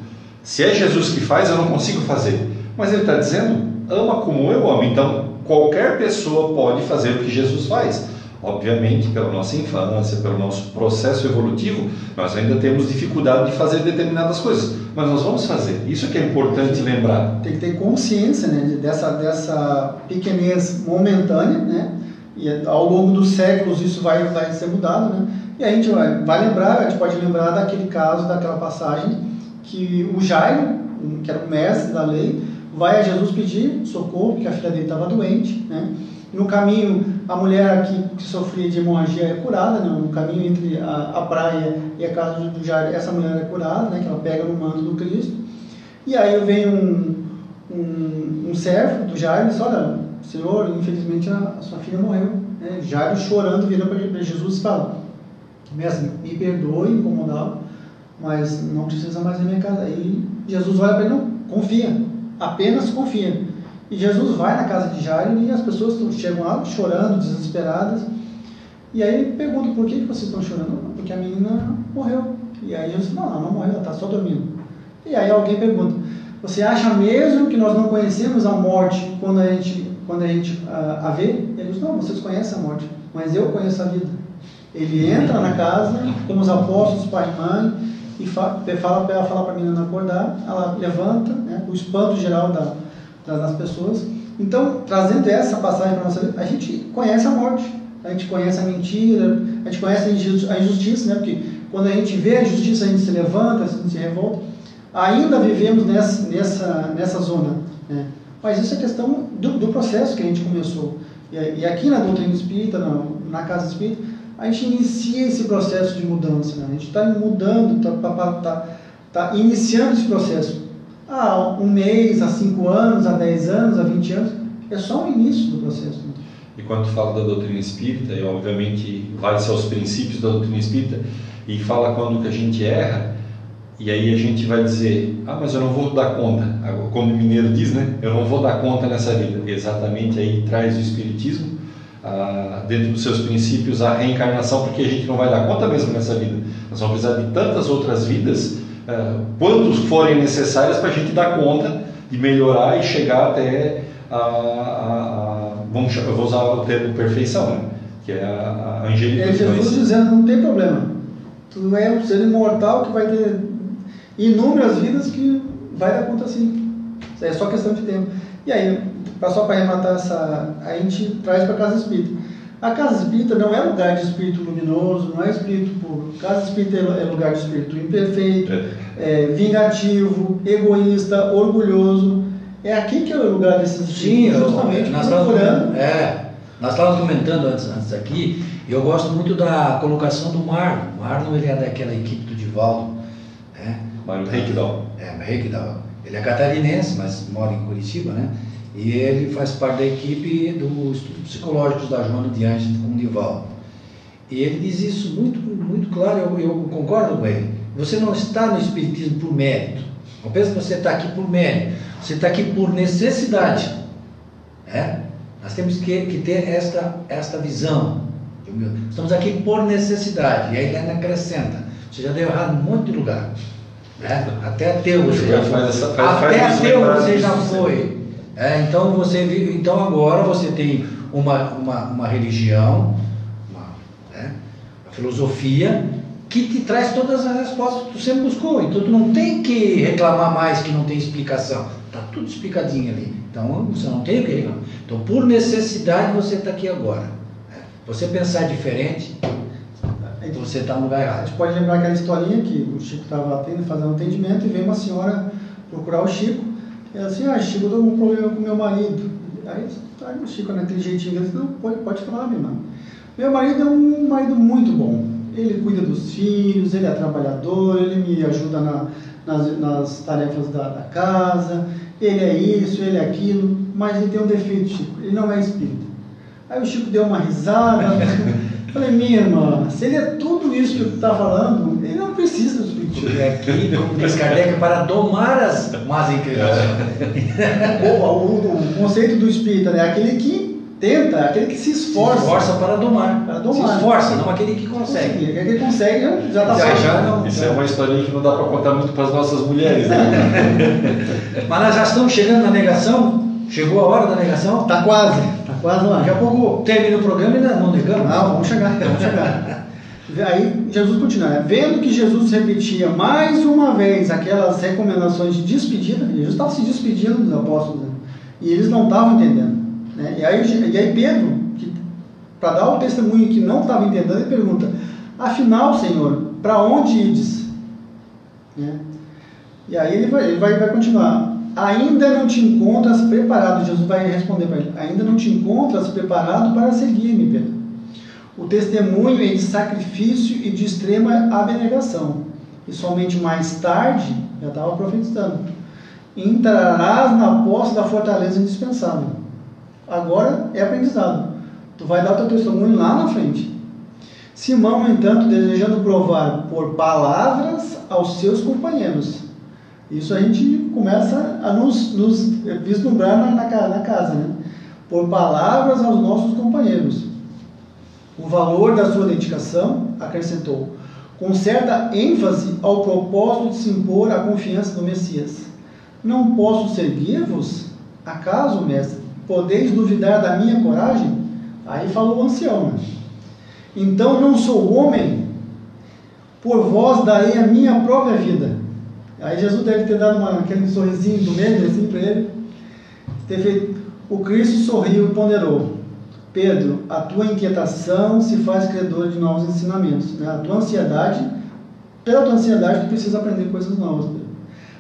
se é Jesus que faz, eu não consigo fazer. Mas ele está dizendo, ama como eu amo, então qualquer pessoa pode fazer o que Jesus faz. Obviamente, pela nossa infância, pelo nosso processo evolutivo, nós ainda temos dificuldade de fazer determinadas coisas, mas nós vamos fazer. Isso que é importante lembrar. Tem que ter consciência né, dessa, dessa pequenez momentânea, né? E ao longo dos séculos isso vai, vai ser mudado, né? E a gente vai, vai lembrar, a gente pode lembrar daquele caso, daquela passagem, que o Jairo, que era o mestre da lei, vai a Jesus pedir socorro, porque a filha dele estava doente, né? No caminho, a mulher aqui que sofria de hemorragia é curada, né? no caminho entre a, a praia e a casa do Jairo, essa mulher é curada, né? que ela pega no manto do Cristo. E aí vem um, um, um servo do Jairo e diz, olha, Senhor, infelizmente a, a sua filha morreu. Né? Jairo chorando, vira para Jesus e fala, mestre, me perdoe incomodá-lo, mas não precisa mais da minha casa. Aí Jesus olha para ele, não, confia, apenas confia. E Jesus vai na casa de Jairo e as pessoas chegam lá chorando, desesperadas. E aí pergunta, por que, vocês estão chorando? Não, porque a menina morreu. E aí Jesus não, ela não morreu, ela está só dormindo. E aí alguém pergunta, você acha mesmo que nós não conhecemos a morte quando a gente, quando a, gente a, a vê? Ele diz, não, vocês conhecem a morte, mas eu conheço a vida. Ele entra na casa, como os apóstolos, pai e mãe, e fala para ela falar para a menina acordar, ela levanta, né, o espanto geral da, das pessoas. Então, trazendo essa passagem para nossa vida, a gente conhece a morte, a gente conhece a mentira, a gente conhece a injustiça, né? Porque quando a gente vê a injustiça, a gente se levanta, a gente se revolta. Ainda vivemos nessa, nessa, nessa zona, né? Mas isso é questão do, do processo que a gente começou. E, e aqui na doutrina espírita, na, na casa espírita, a gente inicia esse processo de mudança. Né? A gente está mudando, está tá, tá, tá iniciando esse processo há um mês, há cinco anos, há dez anos, há vinte anos. É só o início do processo. E quando fala da doutrina espírita, e obviamente vai-se aos princípios da doutrina espírita, e fala quando que a gente erra, e aí a gente vai dizer, ah, mas eu não vou dar conta. Como o mineiro diz, né? Eu não vou dar conta nessa vida. Exatamente aí traz o espiritismo, ah, dentro dos seus princípios, a reencarnação, porque a gente não vai dar conta mesmo nessa vida. Nós vamos precisar de tantas outras vidas quantos forem necessários para a gente dar conta de melhorar e chegar até a, a, a vamos, eu vou usar o termo perfeição, né? que é a, a angelicação. É Jesus dizendo, não tem problema, tu é um ser imortal que vai ter inúmeras vidas que vai dar conta assim, é só questão de tempo. E aí, só para arrematar essa, a gente traz para casa espírita. A casa espírita não é lugar de espírito luminoso, não é espírito puro. Casa espírita é lugar de espírito imperfeito, é. É, vingativo, egoísta, orgulhoso. É aqui que é o lugar desses espíritos, justamente nós procurando. É, nós estávamos comentando antes, antes aqui, e eu gosto muito da colocação do Marlon. O Marlon ele é daquela equipe do Divaldo. Né? Marlon Reikdal. É, Reikdal. Ele é catarinense, mas mora em Curitiba, né? E ele faz parte da equipe dos estudos psicológicos da Joana de Anjos com o Divaldo. E ele diz isso muito, muito claro, eu, eu concordo com ele. Você não está no Espiritismo por mérito. Não pensa que você está aqui por mérito. Você está aqui por necessidade. É? Nós temos que, que ter esta, esta visão. Estamos aqui por necessidade. E aí ele acrescenta. Você já deu errado em de lugar. Né? Até ateu você já foi. Até ateu você já foi. É, então você então agora você tem uma, uma, uma religião, uma, né, uma filosofia que te traz todas as respostas que tu sempre buscou. Então tu não tem que reclamar mais que não tem explicação. Está tudo explicadinho ali. Então você não tem o que reclamar. Então por necessidade você está aqui agora. É. Você pensar diferente, então você está no lugar errado. A gente pode lembrar aquela historinha que o Chico estava fazendo atendimento e veio uma senhora procurar o Chico é assim, ah, Chico, eu tô com um problema com meu marido. Aí, aí o Chico, naquele jeitinho, ele disse, não, pode, pode falar, minha irmã. Meu marido é um marido muito bom. Ele cuida dos filhos, ele é trabalhador, ele me ajuda na, nas, nas tarefas da, da casa, ele é isso, ele é aquilo, mas ele tem um defeito, Chico, ele não é espírita. Aí o Chico deu uma risada, [laughs] falei, minha irmã, se ele é tudo isso que tu está falando, precisa do espírito. É aqui, como diz Kardec, para domar as más inclinações. O, o- o conceito do espírita é aquele que tenta, aquele que se esforça. Se esforça para domar. Para domar. Se esforça, não aquele que consegue. Aquele que consegue já está Já, já não. Isso é uma historinha que não dá para contar muito para as nossas mulheres, né? [laughs] Mas nós já estamos chegando na negação. Chegou a hora da negação. Está quase, está quase lá. Daqui a pouco termina o programa e não negamos. Não, vamos chegar, vamos chegar. [laughs] Aí Jesus continua, né? vendo que Jesus repetia mais uma vez aquelas recomendações de despedida, Jesus estava se despedindo dos apóstolos, né? e eles não estavam entendendo. Né? E, aí, e aí Pedro, para dar o testemunho que não estava entendendo, ele pergunta, afinal, Senhor, para onde ides? Né? E aí ele vai, ele vai, vai continuar. Ainda não te encontras preparado, Jesus vai responder para ele, ainda não te encontras preparado para seguir-me, Pedro. O testemunho é de sacrifício e de extrema abnegação. E somente mais tarde, já estava profetizando, entrarás na posse da fortaleza indispensável. Agora é aprendizado. Tu vai dar o teu testemunho lá na frente. Simão, no entanto, desejando provar por palavras aos seus companheiros. Isso a gente começa a nos, nos vislumbrar na, na, na casa, né? Por palavras aos nossos companheiros. O valor da sua dedicação, acrescentou, com certa ênfase ao propósito de se impor a confiança do Messias. Não posso seguir-vos? Acaso, mestre, podeis duvidar da minha coragem? Aí falou o ancião. né? Então não sou homem, por vós darei a minha própria vida. Aí Jesus deve ter dado uma, aquele sorrisinho do meio assim para ele. Ter feito, o Cristo sorriu e ponderou. Pedro, a tua inquietação se faz credor de novos ensinamentos. Né? A tua ansiedade, pela tua ansiedade, tu precisa aprender coisas novas. Pedro.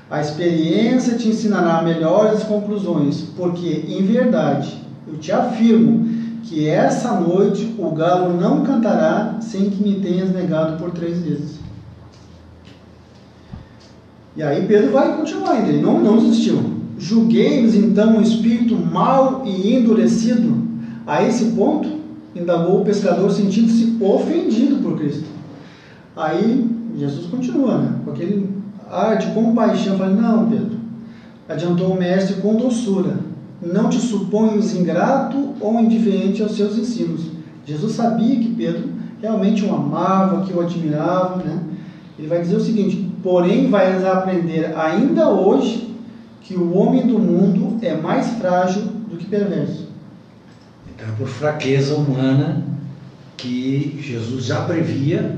A experiência te ensinará melhores conclusões, porque, em verdade, eu te afirmo que essa noite o galo não cantará sem que me tenhas negado por três vezes. E aí Pedro vai continuar ainda, ele não, não desistiu. Julguei-vos então um espírito mau e endurecido. A esse ponto, indagou o pescador sentindo-se ofendido por Cristo. Aí Jesus continua, né? com aquele ar de compaixão, fala, não Pedro, adiantou o mestre com doçura, não te suponhos ingrato ou indiferente aos seus ensinos. Jesus sabia que Pedro realmente o amava, que o admirava, né? Ele vai dizer o seguinte: porém vais aprender ainda hoje que o homem do mundo é mais frágil do que perverso. Então é por fraqueza humana que Jesus já previa,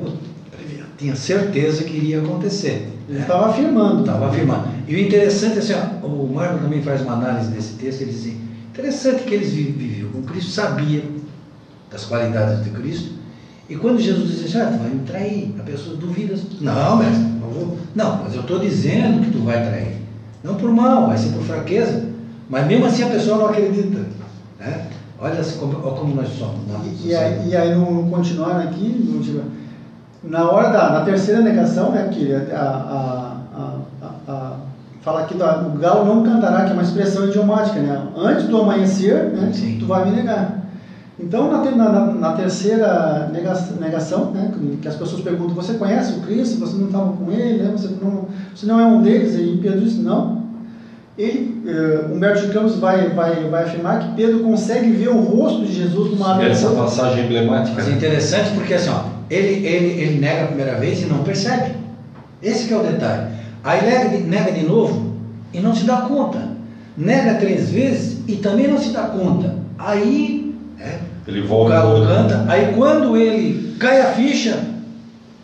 previa, tinha certeza que iria acontecer. Ele né? estava afirmando. Estava afirmando. E o interessante é assim, ó, o Marco também faz uma análise desse texto, ele diz assim, interessante que eles vi- viviam com Cristo, sabia das qualidades de Cristo, e quando Jesus diz assim, ah, tu vai me trair, a pessoa duvida, não, mestre, não vou. Não, mas eu estou dizendo que tu vai trair. Não por mal, vai ser por fraqueza. Mas mesmo assim a pessoa não acredita. Né? Olha como, olha como nós somos. né? E, e aí, e aí no, continuar aqui, no, na hora da na terceira negação, né, que a, a, a, a, a- fala aqui do o galo não cantará, que é uma expressão idiomática, né? Antes do amanhecer, né, Sim. tu vai me negar. Então, na, na- na terceira negação, negação né, que as pessoas perguntam, você conhece o Cristo? Você não estava com ele? Né? Você, não, você não é um deles? E Pedro diz, não. Ele, eh, Humberto de Campos vai, vai, vai afirmar que Pedro consegue ver o rosto de Jesus numa área Essa passagem emblemática. Mas é interessante porque assim, ó, ele, ele, ele nega a primeira vez e não percebe. Esse que é o detalhe. Aí nega de, nega de novo e não se dá conta. Nega três vezes e também não se dá conta. Aí é, Ele o volta. galo canta, aí quando ele cai a ficha,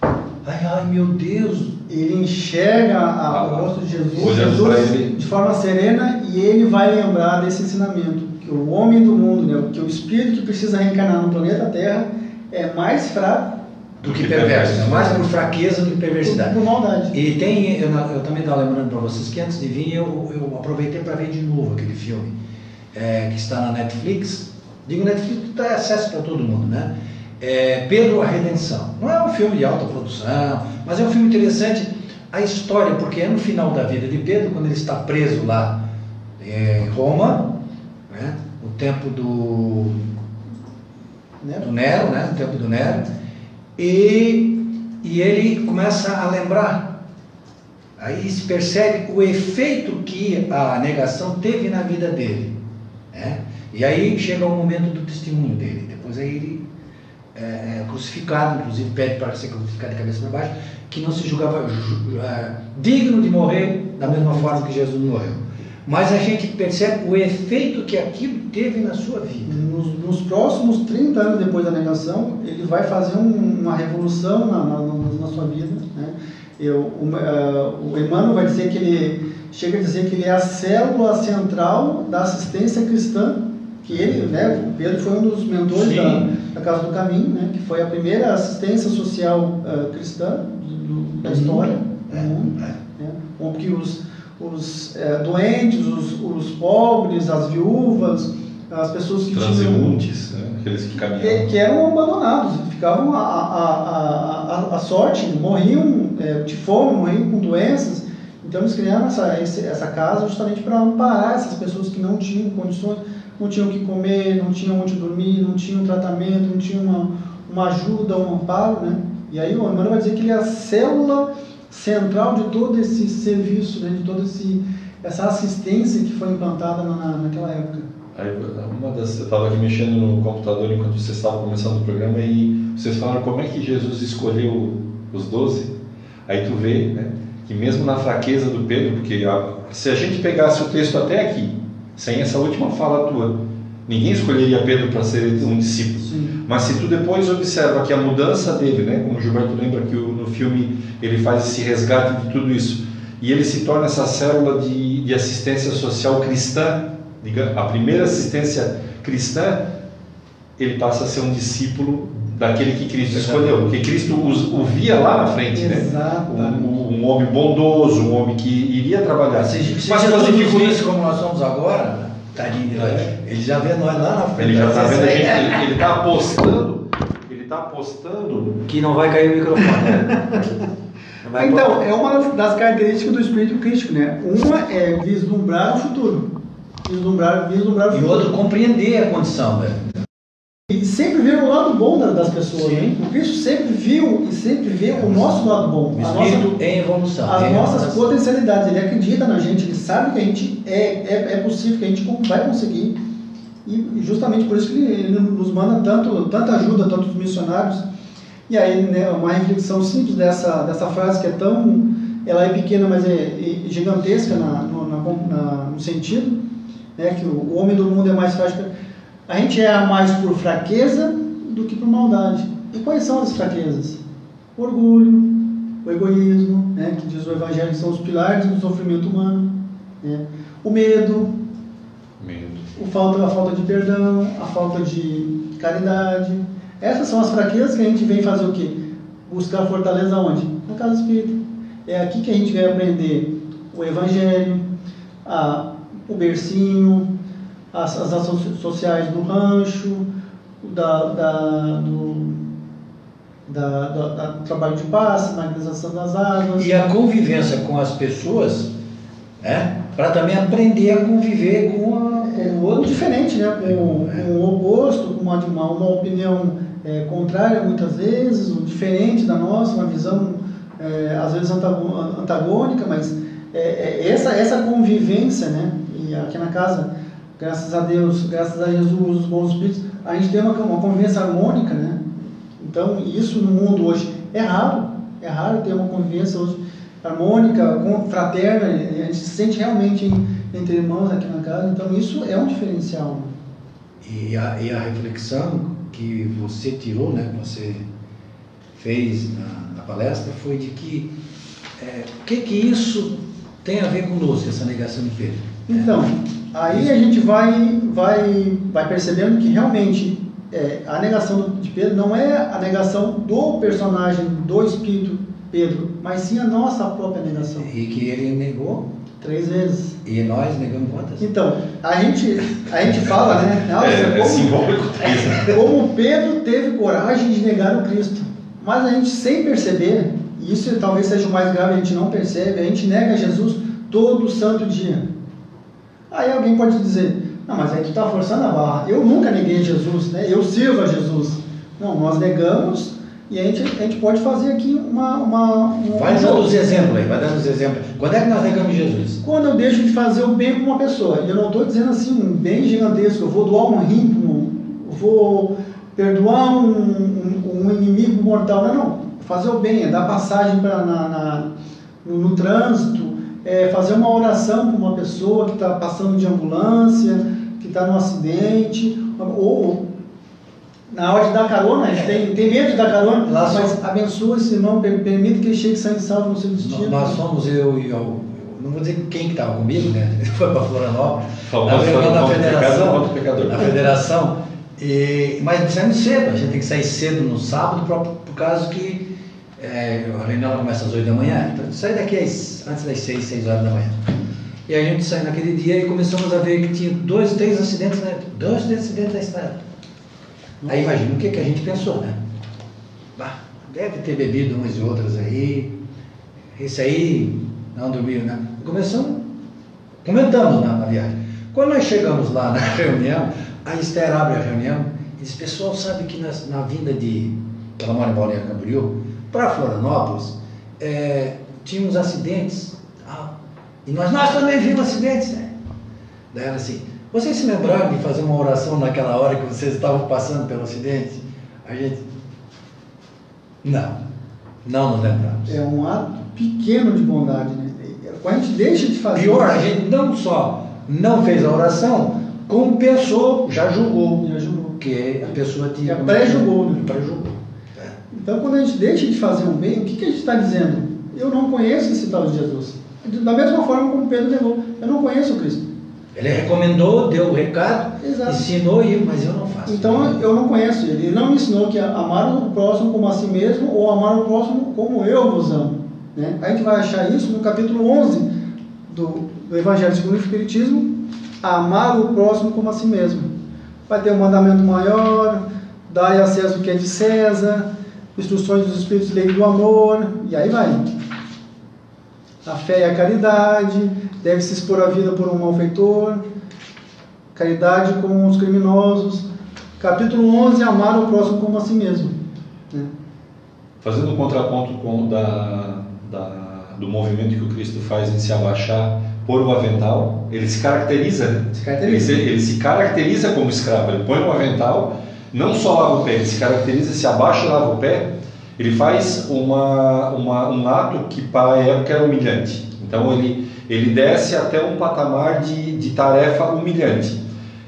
ai, ai meu Deus, ele enxerga a- Ah, o rosto de Jesus, Jesus de forma serena e ele vai lembrar desse ensinamento que o homem do mundo, né, que o espírito que precisa reencarnar no planeta Terra é mais fraco do que perverso, é mais por fraqueza do que perversidade. por maldade. E tem, eu, eu também estava lembrando para vocês que antes de vir eu, eu aproveitei para ver de novo aquele filme é, que está na Netflix. Digo Netflix dá acesso para todo mundo, né? É, Pedro a Redenção. Não é um filme de alta produção, mas é um filme interessante. a história, porque é no final da vida de Pedro, quando ele está preso lá em Roma, né, no tempo do, do Nero, né, no tempo do Nero, e, e ele começa a lembrar, aí se percebe o efeito que a negação teve na vida dele. Né? E aí chega o momento do testemunho dele. Depois aí ele é, é crucificado, inclusive pede para ser crucificado de cabeça para baixo, que não se julgava é, digno de morrer da mesma forma que Jesus morreu. Mas a gente percebe o efeito que aquilo teve na sua vida. Nos, nos próximos 30 anos depois da negação, ele vai fazer um, uma revolução na, na, na, sua vida. Né? Eu, o, uh, o Emmanuel vai dizer que ele chega a dizer que ele é a célula central da assistência cristã que ele, né, Pedro foi um dos mentores da, da, Casa do Caminho, né, que foi a primeira assistência social uh, cristã do, da história. Do mundo, é. né, onde os, os é, doentes, os, os, pobres, as viúvas, as pessoas que Transeuntes, tinham... Né, aqueles que caminhavam. Que, que, eram abandonados, ficavam à a, a, a, a, sorte, morriam é, de fome, morriam com doenças, então eles criaram essa, essa casa justamente para amparar essas pessoas que não tinham condições não tinham o que comer, não tinham onde dormir, não tinham tratamento, não tinham uma, uma ajuda, um amparo, né? E aí o Emmanuel vai dizer que ele é a célula central de todo esse serviço, né? de toda essa assistência que foi implantada na, naquela época. Aí, uma das, eu estava aqui mexendo no computador enquanto vocês estavam começando o programa e vocês falaram como é que Jesus escolheu os doze. Aí tu vê, né, que mesmo na fraqueza do Pedro, porque a, se a gente pegasse o texto até aqui, sem essa última fala tua. Ninguém escolheria Pedro para ser um discípulo. Sim. Mas se tu depois observa que a mudança dele, né, como o Gilberto lembra que no filme ele faz esse resgate de tudo isso, e ele se torna essa célula de, de assistência social cristã, a primeira assistência cristã, ele passa a ser um discípulo daquele que Cristo escolheu, porque Cristo o, via lá na frente, né? Um, um, homem bondoso, um homem que iria trabalhar. Se, se Mas Jesus dificuldades como nós somos agora, tadinho é. ele já vê nós lá na frente. Ele já está vendo a gente, ele está apostando, ele está apostando que não vai cair o microfone. [laughs] então, é uma das características do espírito crítico, né? Uma é vislumbrar o futuro. Vislumbrar, vislumbrar o futuro. E outro, compreender a condição, velho. E sempre ver o lado bom das pessoas. Né? O Cristo sempre viu e sempre vê o nosso lado bom. O espírito nossa, em evolução. As nossas potencialidades. Ele acredita na gente, ele sabe que a gente é, é, é possível, que a gente vai conseguir. E justamente por isso que ele, ele nos manda tanto, tanta ajuda, tantos missionários. E aí, né, uma reflexão simples dessa, dessa frase que é tão. Ela é pequena, mas é, é gigantesca na, no, na, na, no sentido, né, que o, o homem do mundo é mais frágil a gente erra mais por fraqueza do que por maldade. E quais são as fraquezas? O orgulho, o egoísmo, né, que diz o Evangelho que são os pilares do sofrimento humano. Né? O medo, medo. O falta, a falta de perdão, a falta de caridade. Essas são as fraquezas que a gente vem fazer o quê? Buscar fortaleza onde? Na casa espírita. É aqui que a gente vai aprender o Evangelho, a, o bercinho, as, as ações sociais do rancho, da, da, do, da, da, da, trabalho de passe, magnetização das águas. E a convivência com as pessoas, né? para também aprender a conviver com, a, com o outro diferente, né? com, é. o oposto, com uma, uma, uma opinião é, contrária muitas vezes, um diferente da nossa, uma visão é, às vezes antagônica, mas é, é, essa, essa convivência, né? e aqui na casa graças a Deus, graças a Jesus, os bons espíritos, a gente tem uma, uma convivência harmônica, né? Então, isso no mundo hoje é raro, é raro ter uma convivência hoje harmônica, fraterna, a gente se sente realmente entre irmãos aqui na casa, então isso é um diferencial. E a, e a reflexão que você tirou, né, que você fez na, na palestra, foi de que é, o que que isso tem a ver conosco, essa negação de Pedro? Então, Aí a gente vai, vai, vai percebendo que realmente é, a negação de Pedro não é a negação do personagem, do espírito Pedro, mas sim a nossa própria negação. E que ele negou três vezes. E nós negamos quantas? Então, a gente, a gente fala, né? [laughs] Nossa, é, como, é simbólico. como Pedro teve coragem de negar o Cristo. Mas a gente, sem perceber, e isso talvez seja o mais grave, a gente não percebe, a gente nega Jesus todo santo dia. Aí alguém pode dizer, não, mas aí tu está forçando a barra. Eu nunca neguei Jesus, né? eu sirvo a Jesus. Não, nós negamos e a gente, a gente pode fazer aqui uma. uma, uma vai dando os exemplos aí, vai dando os exemplos. Quando é que nós negamos Jesus? Quando eu deixo de fazer o bem para uma pessoa. E eu não estou dizendo assim, um bem gigantesco, eu vou doar um rim, eu vou perdoar um, um, um, inimigo mortal. Não, não. Fazer o bem, é dar passagem pra, na, na no, no, trânsito, é fazer uma oração para uma pessoa que está passando de ambulância, que está no acidente, ou na hora de dar carona, a gente tem, tem medo de dar carona, Lá mas somos... abençoa esse irmão, permite que ele chegue e salvo no seu destino. Nós somos eu e eu, não vou dizer quem que estava comigo, né? Ele [laughs] foi para Florianópolis, na, na, federação, na federação, e, mas saímos cedo, a gente tem que sair cedo no sábado por, por causa que é, a reunião começa às 8 da manhã, então sai daqui às, antes das 6, 6 horas da manhã. E a gente saiu naquele dia e começamos a ver que tinha dois, três acidentes, né? dois acidentes na estrada. Aí imagina o que, que a gente pensou, né? Bah, deve ter bebido umas e outras aí. Esse aí não dormiu, né? Começamos, comentamos na, na viagem. Quando nós chegamos lá na [laughs] reunião, a Esther abre a reunião e diz, pessoal, sabe que na, na vinda de, ela mora em Balneário Camboriú, para Florianópolis, é, tinha uns acidentes. Ah, e nós, nós também vimos acidentes, né? Daí ela assim, vocês se lembraram de fazer uma oração naquela hora que vocês estavam passando pelo acidente? A gente. Não. Não nos lembramos. É um ato pequeno de bondade, né? Quando a gente deixa de fazer. Pior, a gente não só não fez a oração, como pensou, já julgou. Já julgou. Que a pessoa tinha. Já pré-julgou, né? Pré-julgou. Então, quando a gente deixa de fazer um bem, o que, que a gente está dizendo? Eu não conheço esse tal de Jesus. Da mesma forma como Pedro negou, eu não conheço o Cristo. Ele recomendou, deu o recado, Exato. ensinou, mas eu não faço. Então eu não conheço ele. Ele não me ensinou que amar o próximo como a si mesmo ou amar o próximo como eu vos amo. Né? A gente vai achar isso no capítulo 11 do, do Evangelho segundo o Espiritismo, amar o próximo como a si mesmo. Vai ter um mandamento maior, dai a César o que é de César, instruções dos Espíritos, lei do amor, e aí vai. A fé e a caridade, deve se expor a vida por um malfeitor, caridade com os criminosos. Capítulo 11, amar o próximo como a si mesmo. Né? Fazendo um contraponto com da, da, do movimento que o Cristo faz em se abaixar por o avental, ele se caracteriza, se caracteriza. Ele, ele, se caracteriza como escravo, ele põe o avental, não só lava o pé, ele se caracteriza, se abaixa e lava o pé, ele faz uma, uma, um ato que para a época era humilhante. Então ele, ele desce até um patamar de, de tarefa humilhante.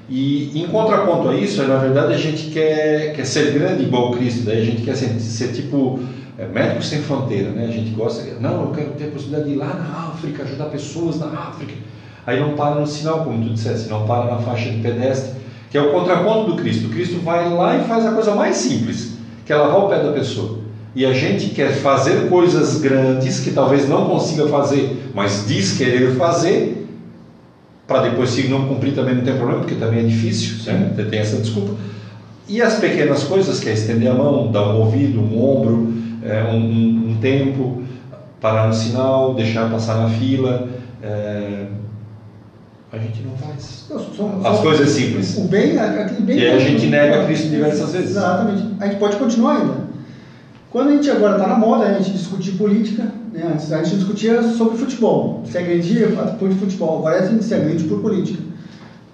E em contraponto a isso, na verdade a gente quer, quer ser grande igual Cristo, daí a gente quer ser, ser tipo é, médico sem fronteira, né? A gente gosta, não, eu quero ter a possibilidade de ir lá na África, ajudar pessoas na África. Aí não para no sinal, como tu disseste, não para na faixa de pedestre, que é o contraponto do Cristo. O Cristo vai lá e faz a coisa mais simples, que é lavar o pé da pessoa e a gente quer fazer coisas grandes que talvez não consiga fazer, mas diz querer fazer, para depois se não cumprir também não tem problema, porque também é difícil, né? tem essa desculpa. E as pequenas coisas, que é estender a mão, dar um ouvido, um ombro, é, um, um, tempo, parar no sinal, deixar passar na fila, é, a gente não faz. Não, As coisas simples. O bem, aquele bem. E a gente nega Cristo diversas vezes. Exatamente. A gente pode continuar ainda. Quando a gente agora está na moda, a gente discutir política, né? Antes a gente discutia sobre futebol, se agredia por futebol, agora a gente se agride por política.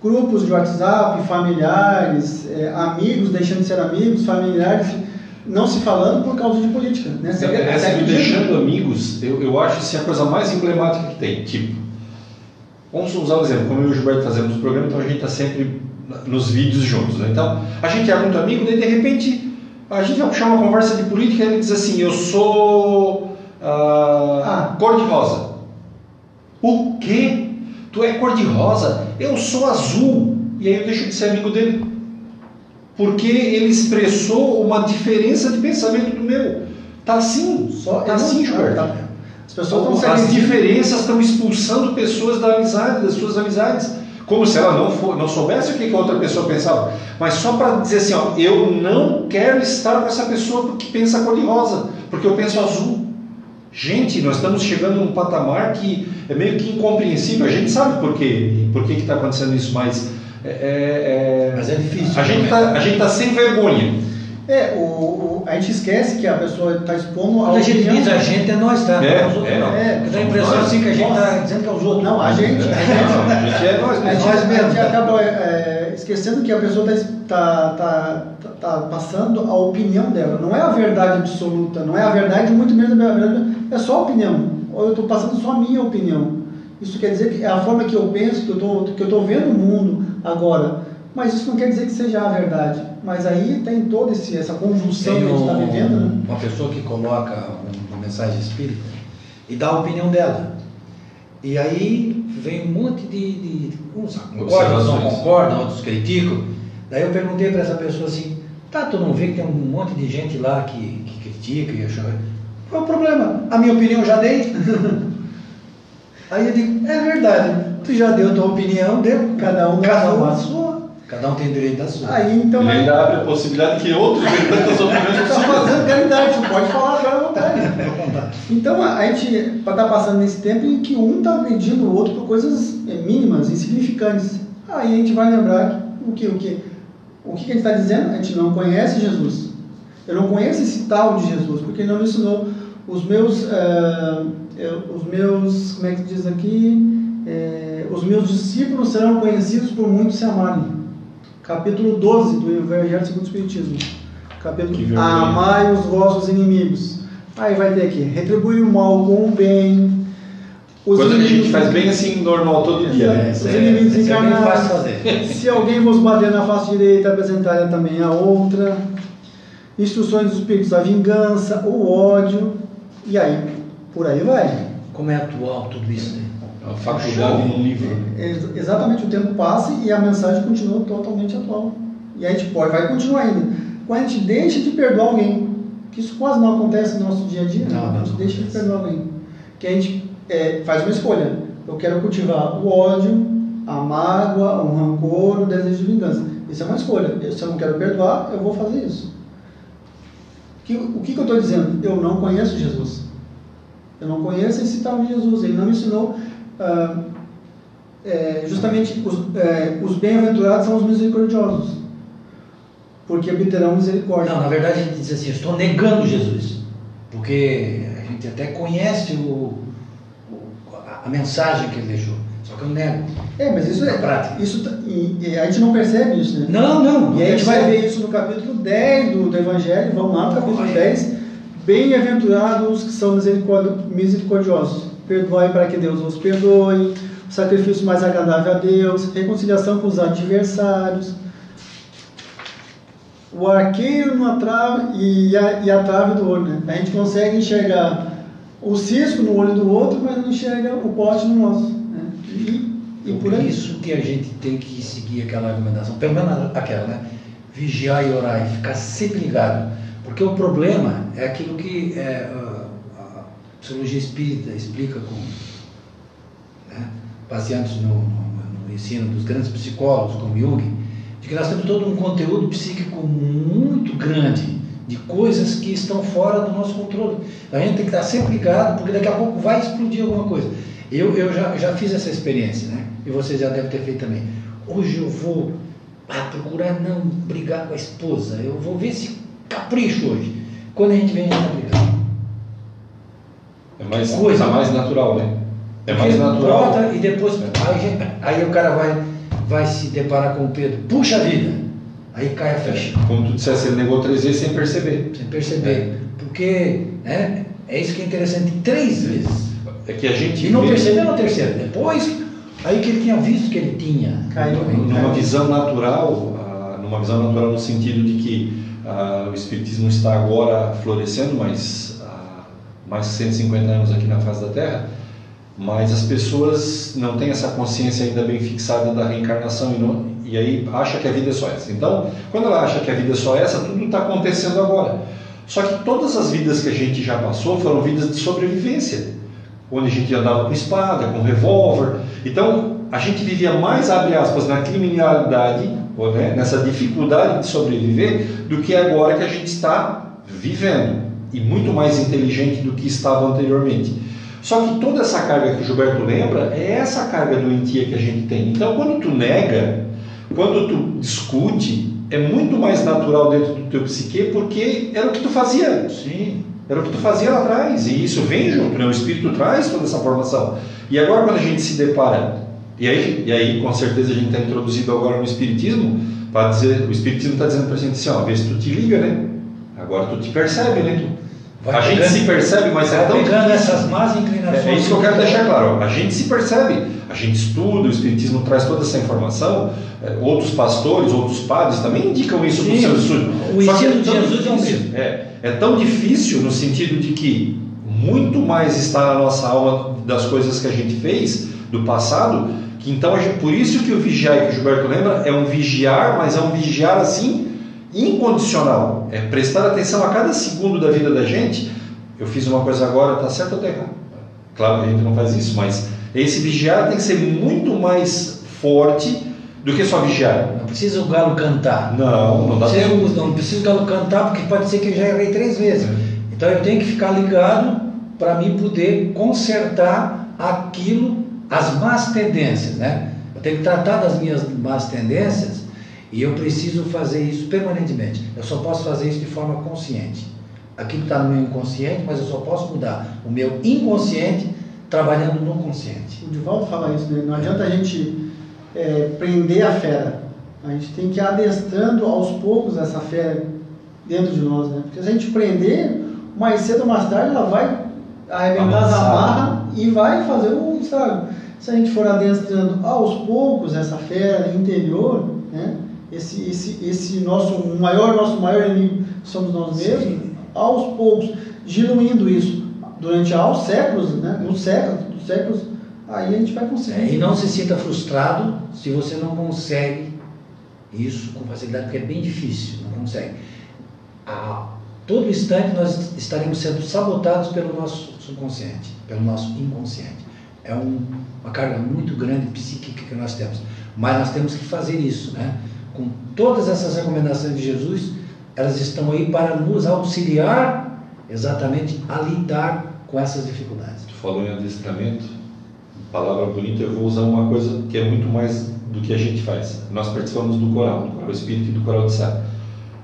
Grupos de WhatsApp, familiares, é, amigos deixando de ser amigos, familiares não se falando por causa de política. Né? Essa, essa de deixando amigos, eu, eu acho assim, a coisa mais emblemática que tem. Tipo, vamos usar um exemplo, como eu e o Gilberto fazemos o programa, então a gente está sempre nos vídeos juntos. Né? Então, a gente é muito amigo, daí de repente a gente vai puxar uma conversa de política e ele diz assim: Eu sou uh, ah, cor-de-rosa. O quê? Tu é cor-de-rosa? Eu sou azul. E aí eu deixo de ser amigo dele. Porque ele expressou uma diferença de pensamento do meu. Tá assim, só tá assim, Gilberto. Tá. As pessoas estão As diferenças estão expulsando pessoas da amizade, das suas amizades como se ela não, for, não soubesse o que a outra pessoa pensava, mas só para dizer assim, ó, eu não quero estar com essa pessoa porque pensa cor de rosa, porque eu penso azul. Gente, nós estamos chegando num patamar que é meio que incompreensível. A gente sabe por quê, por que está acontecendo isso, mas é, é, é, mas é difícil. A gente está tá sem vergonha. É, o, o, a gente esquece que a pessoa está expondo Quando a gente diz a gente, é nós, tá? É, não é outros, é, não. é, Porque dá a impressão nós, assim que a gente está dizendo que é os outros. Não, a gente, a gente, Não, a gente é nós a gente, nós a gente acaba é, esquecendo que a pessoa está tá, tá, tá, passando a opinião dela. Não é a verdade absoluta, não é a verdade, muito menos a verdade, é só a opinião. Ou eu estou passando só a minha opinião. Isso quer dizer que é a forma que eu penso, que eu tô, que eu estou vendo o mundo agora. Mas isso não quer dizer que seja a verdade. Mas aí tem toda esse, essa conjunção Tem que a gente está um- vivendo, né? uma pessoa que coloca um- uma mensagem espírita e dá a opinião dela. E aí vem um monte de. de uns concordam, não concordam, outros criticam. Daí eu perguntei para essa pessoa assim: tá, tu não vê que tem um monte de gente lá que, que critica e acha. Qual é o problema? A minha opinião eu já dei. [laughs] aí eu digo: é verdade, tu já deu a tua opinião, deu. Cada um Cada um a sua. Cada um tem direito da sua. Aí então. Ele ainda abre a possibilidade que outros tenham tantas opiniões Está fazendo caridade, pode falar agora à vontade. Então a gente está passando nesse tempo em que um está agredindo o outro por coisas é, mínimas, insignificantes. Aí a gente vai lembrar o que o que o que a gente está dizendo? A gente não conhece Jesus. Eu não conheço esse tal de Jesus porque ele não me ensinou os meus eh, os meus como é que diz aqui Eh, os meus discípulos serão conhecidos por muitos se amarem. Capítulo 12 do Evangelho segundo o Espiritismo. Capítulo. Amai os vossos inimigos. Aí vai ter aqui, retribui o mal com o bem. Os Coisa que a gente inimigos- faz bem assim, normal, todo dia. Exato. né? Os é- inimigos é encarnados. [laughs] Se alguém vos bater na face direita, apresentai também a outra. Instruções dos espíritos, a vingança, o ódio. E aí, por aí vai. Como é atual tudo isso, né? É uma faculdade num livro. Ex- Exatamente, o tempo passa e a mensagem continua totalmente atual. E a gente pode, vai continuar ainda. Quando a gente deixa de perdoar alguém, que isso quase não acontece no nosso dia a dia? Não, não, a gente deixa de perdoar alguém. Que a gente é, faz uma escolha. Eu quero cultivar o ódio, a mágoa, o rancor, o desejo de vingança. Isso é uma escolha. Eu- Se eu não quero perdoar, eu vou fazer isso. Que- o que, que eu estou dizendo? Eu não conheço Jesus. Eu não conheço esse tal de Jesus. Ele não me ensinou. Ah, é, justamente os, é, os bem-aventurados são os misericordiosos, porque obterão misericórdia. Não, na verdade a gente diz assim, eu estou negando Jesus. Porque a gente até conhece o, o- a, mensagem que ele deixou. Só que eu nego. É, mas isso é prática. Isso, tá- e, e a gente não percebe isso, né? Não, não. não E a gente vai ver isso no capítulo 10 do, do Evangelho, vamos lá no capítulo Olha. 10. Bem-aventurados os que são misericordi- misericordiosos. Perdoai para que Deus vos perdoe. O sacrifício mais agradável a Deus. Reconciliação com os adversários. O arqueiro no trave e a, e a trave do olho. Né? A gente consegue enxergar o cisco no olho do outro, mas não enxerga o pote no nosso. Né? E, e por Por aí. isso que a gente tem que seguir aquela argumentação, pelo menos aquela, né? Vigiar e orar e ficar sempre ligado. Porque o problema é aquilo que é, psicologia espírita explica com, né, baseados no, no- no ensino dos grandes psicólogos como Jung, de que nós temos todo um conteúdo psíquico muito grande de coisas que estão fora do nosso controle. A gente tem que estar sempre ligado, porque daqui a pouco vai explodir alguma coisa. Eu, eu já, já fiz essa experiência, né? E vocês já devem ter feito também. Hoje eu vou ah, procurar não brigar com a esposa. Eu vou ver se capricho hoje. Quando a gente vem, a gente está brigando. É mais, Coisa. é mais natural, né? É mais Porque natural. brota e depois. Aí, aí o cara vai, vai se deparar com o Pedro. Puxa vida! Aí cai a ficha. É, como tu disseste, ele negou três vezes sem perceber. Sem perceber. Porque né, é isso que é interessante. Três vezes. É que a gente E não vê percebeu na terceira. Depois, aí que ele tinha visto que ele tinha. Caiu. numa visão natural, numa visão natural no sentido de que ah, o espiritismo está agora florescendo, mas mais de 150 anos aqui na face da Terra, mas as pessoas não têm essa consciência ainda bem fixada da reencarnação e, não, e aí acha que a vida é só essa. Então, quando ela acha que a vida é só essa, tudo está acontecendo agora. Só que todas as vidas que a gente já passou foram vidas de sobrevivência, onde a gente andava com espada, com revólver. Então, a gente vivia mais, abre aspas, na criminalidade, né, nessa dificuldade de sobreviver, do que agora que a gente está vivendo. E muito mais inteligente do que estava anteriormente. Só que toda essa carga que o Gilberto lembra é essa carga doentia que a gente tem. Então, quando tu nega, quando tu discute, é muito mais natural dentro do teu psique porque era o que tu fazia. Sim. Era o que tu fazia lá atrás. E isso vem junto, né? o Espírito traz toda essa formação. E agora, quando a gente se depara, e aí, e aí com certeza a gente está introduzido agora no Espiritismo, para dizer, o Espiritismo está dizendo para a gente assim: ó, vê se tu te liga, né? Agora tu te percebe, né? Tu, a gente se percebe, mas é tão difícil. essas más inclinações. É, é isso que eu quero deixar claro. A gente se percebe, a gente estuda, o Espiritismo traz toda essa informação. é, outros pastores, outros padres também indicam isso no seu estudo. o Só ensino de tão Jesus é o mesmo. É, é tão difícil no sentido de que muito mais está na nossa alma das coisas que a gente fez do passado, que então a gente, por isso que o vigiar que o Gilberto lembra é um vigiar, mas é um vigiar assim incondicional. É prestar atenção a cada segundo da vida da gente. Eu fiz uma coisa agora, tá certo ou tá errado? Claro que a gente não faz isso, mas esse vigiar tem que ser muito mais forte do que só vigiar. Não precisa o galo cantar. Não, não dá Precisa- tempo. não precisa o galo cantar, porque pode ser que eu já errei três vezes. É. Então eu tenho que ficar ligado para mim poder consertar aquilo, as más tendências, né? Eu tenho que tratar das minhas más tendências e eu preciso fazer isso permanentemente. Eu só posso fazer isso de forma consciente. Aquilo está no meu inconsciente, mas eu só posso mudar o meu inconsciente trabalhando no consciente. O Divaldo fala isso, né? Não adianta a gente é, prender a fera. A gente tem que ir adestrando aos poucos essa fera dentro de nós, né? Porque se a gente prender, mais cedo ou mais tarde ela vai arrebentar Avançar. amarras e vai fazer o estrago. Se a gente for adestrando aos poucos essa fera interior? Esse, esse, esse nosso maior, nosso maior inimigo somos nós mesmos, Sim. aos poucos, diluindo isso durante aos séculos, né? Nos séculos, nos séculos, aí a gente vai conseguir. É, e não se sinta frustrado se você não consegue isso com facilidade, porque é bem difícil, não consegue. A todo instante nós estaremos sendo sabotados pelo nosso subconsciente, pelo nosso inconsciente. É um- uma carga muito grande psíquica que nós temos. Mas nós temos que fazer isso, né? Com todas essas recomendações de Jesus, elas estão aí para nos auxiliar exatamente a lidar com essas dificuldades. Tu falou em adestramento, palavra bonita, eu vou usar uma coisa que é muito mais do que a gente faz. Nós participamos do coral, do coral espírita e do coral de sá.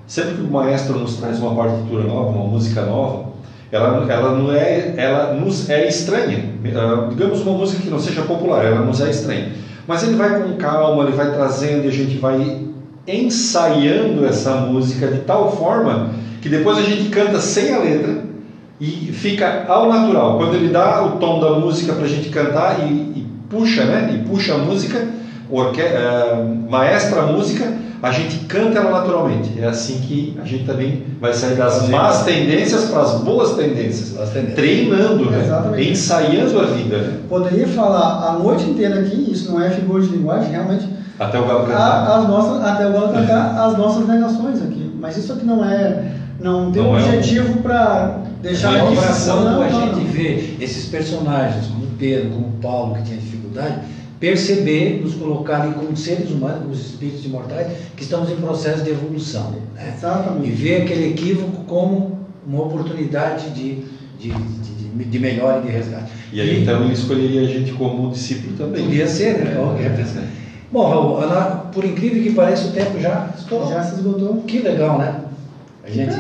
Sempre que o maestro nos traz uma partitura nova, uma música nova, ela, ela não é, ela nos é estranha. Ah, digamos uma música que não seja popular, ela nos é estranha. Mas ele vai com calma, ele vai trazendo e a gente vai ensaiando essa música de tal forma que depois a gente canta sem a letra e fica ao natural. Quando ele dá o tom da música para a gente cantar e, e puxa, né? E puxa a música, orque eh, maestra a música, a gente canta ela naturalmente. É assim que a gente também vai sair das más tendências para as boas tendências. As tendências. Treinando, né? Ensaiando a vida. Né? Poderia falar a noite inteira aqui, isso não é figura de linguagem, realmente, Até o galo cantar. a- as nossas, até o Galo cantar as nossas negações aqui. Mas isso aqui não é, não tem Não um é um- objetivo para deixar Uma aqui oração não, a gente vê esses personagens, como Pedro, como Paulo, que tinha dificuldade, perceber, nos colocar ali como seres humanos, como os espíritos imortais, que estamos em processo de evolução. Né? E Exatamente. ver aquele equívoco como uma oportunidade de, de, de, de melhora e de resgate. E aí então ele escolheria a gente como discípulo também. Podia ser, né? Qualquer pessoa. Bom, Raul, Ana, por incrível que pareça, o tempo já estourou. Já se esgotou. Que legal, né? A gente,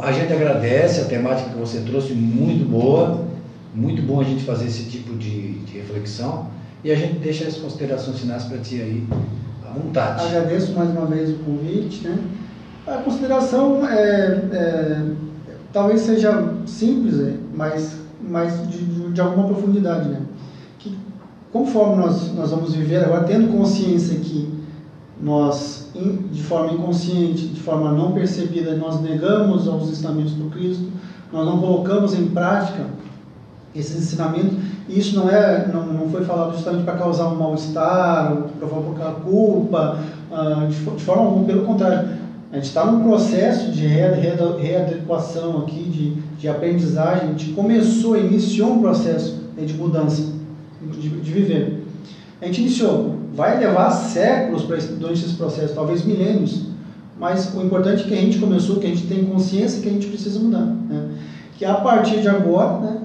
a gente agradece a temática que você trouxe, muito boa. Muito bom a gente fazer esse tipo de, de reflexão. E a gente deixa as considerações finais para ti aí, à vontade. Agradeço mais uma vez o convite. Né? A consideração é, é, talvez seja simples, é, mas, mas de, de- de alguma profundidade. Né? Conforme nós, nós vamos viver agora, tendo consciência que nós, de forma inconsciente, de forma não percebida, nós negamos aos ensinamentos do Cristo, nós não colocamos em prática esses ensinamentos, e isso não é não, não foi falado justamente para causar um mal-estar, para provocar culpa, ah, de, fo- de forma alguma, pelo contrário. A gente está num processo de rea- rea- readequação aqui, de, de aprendizagem, a gente começou, iniciou um processo de mudança, de, de viver. A gente iniciou, vai levar séculos pra durante esse processo, talvez milênios, Mas o importante é que a gente começou, que a gente tem consciência que a gente precisa mudar. Né? Que a partir de agora, né,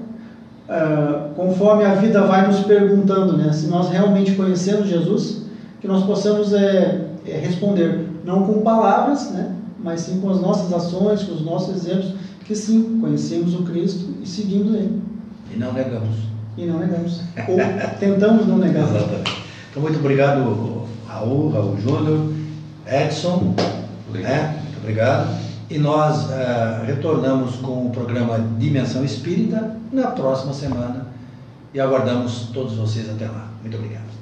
uh, conforme a vida vai nos perguntando, né, se nós realmente conhecemos Jesus, que nós possamos é, é, responder não com palavras, né, mas sim com as nossas ações, com os nossos exemplos, que sim, conhecemos o Cristo e seguimos Ele. E não negamos. E não negamos. Ou tentamos não negar. Exatamente. Então, muito obrigado, Raul, Raul Júnior, Edson. Né? Muito obrigado. E nós uh, retornamos com o programa Dimensão Espírita na próxima semana. E aguardamos todos vocês até lá. Muito obrigado.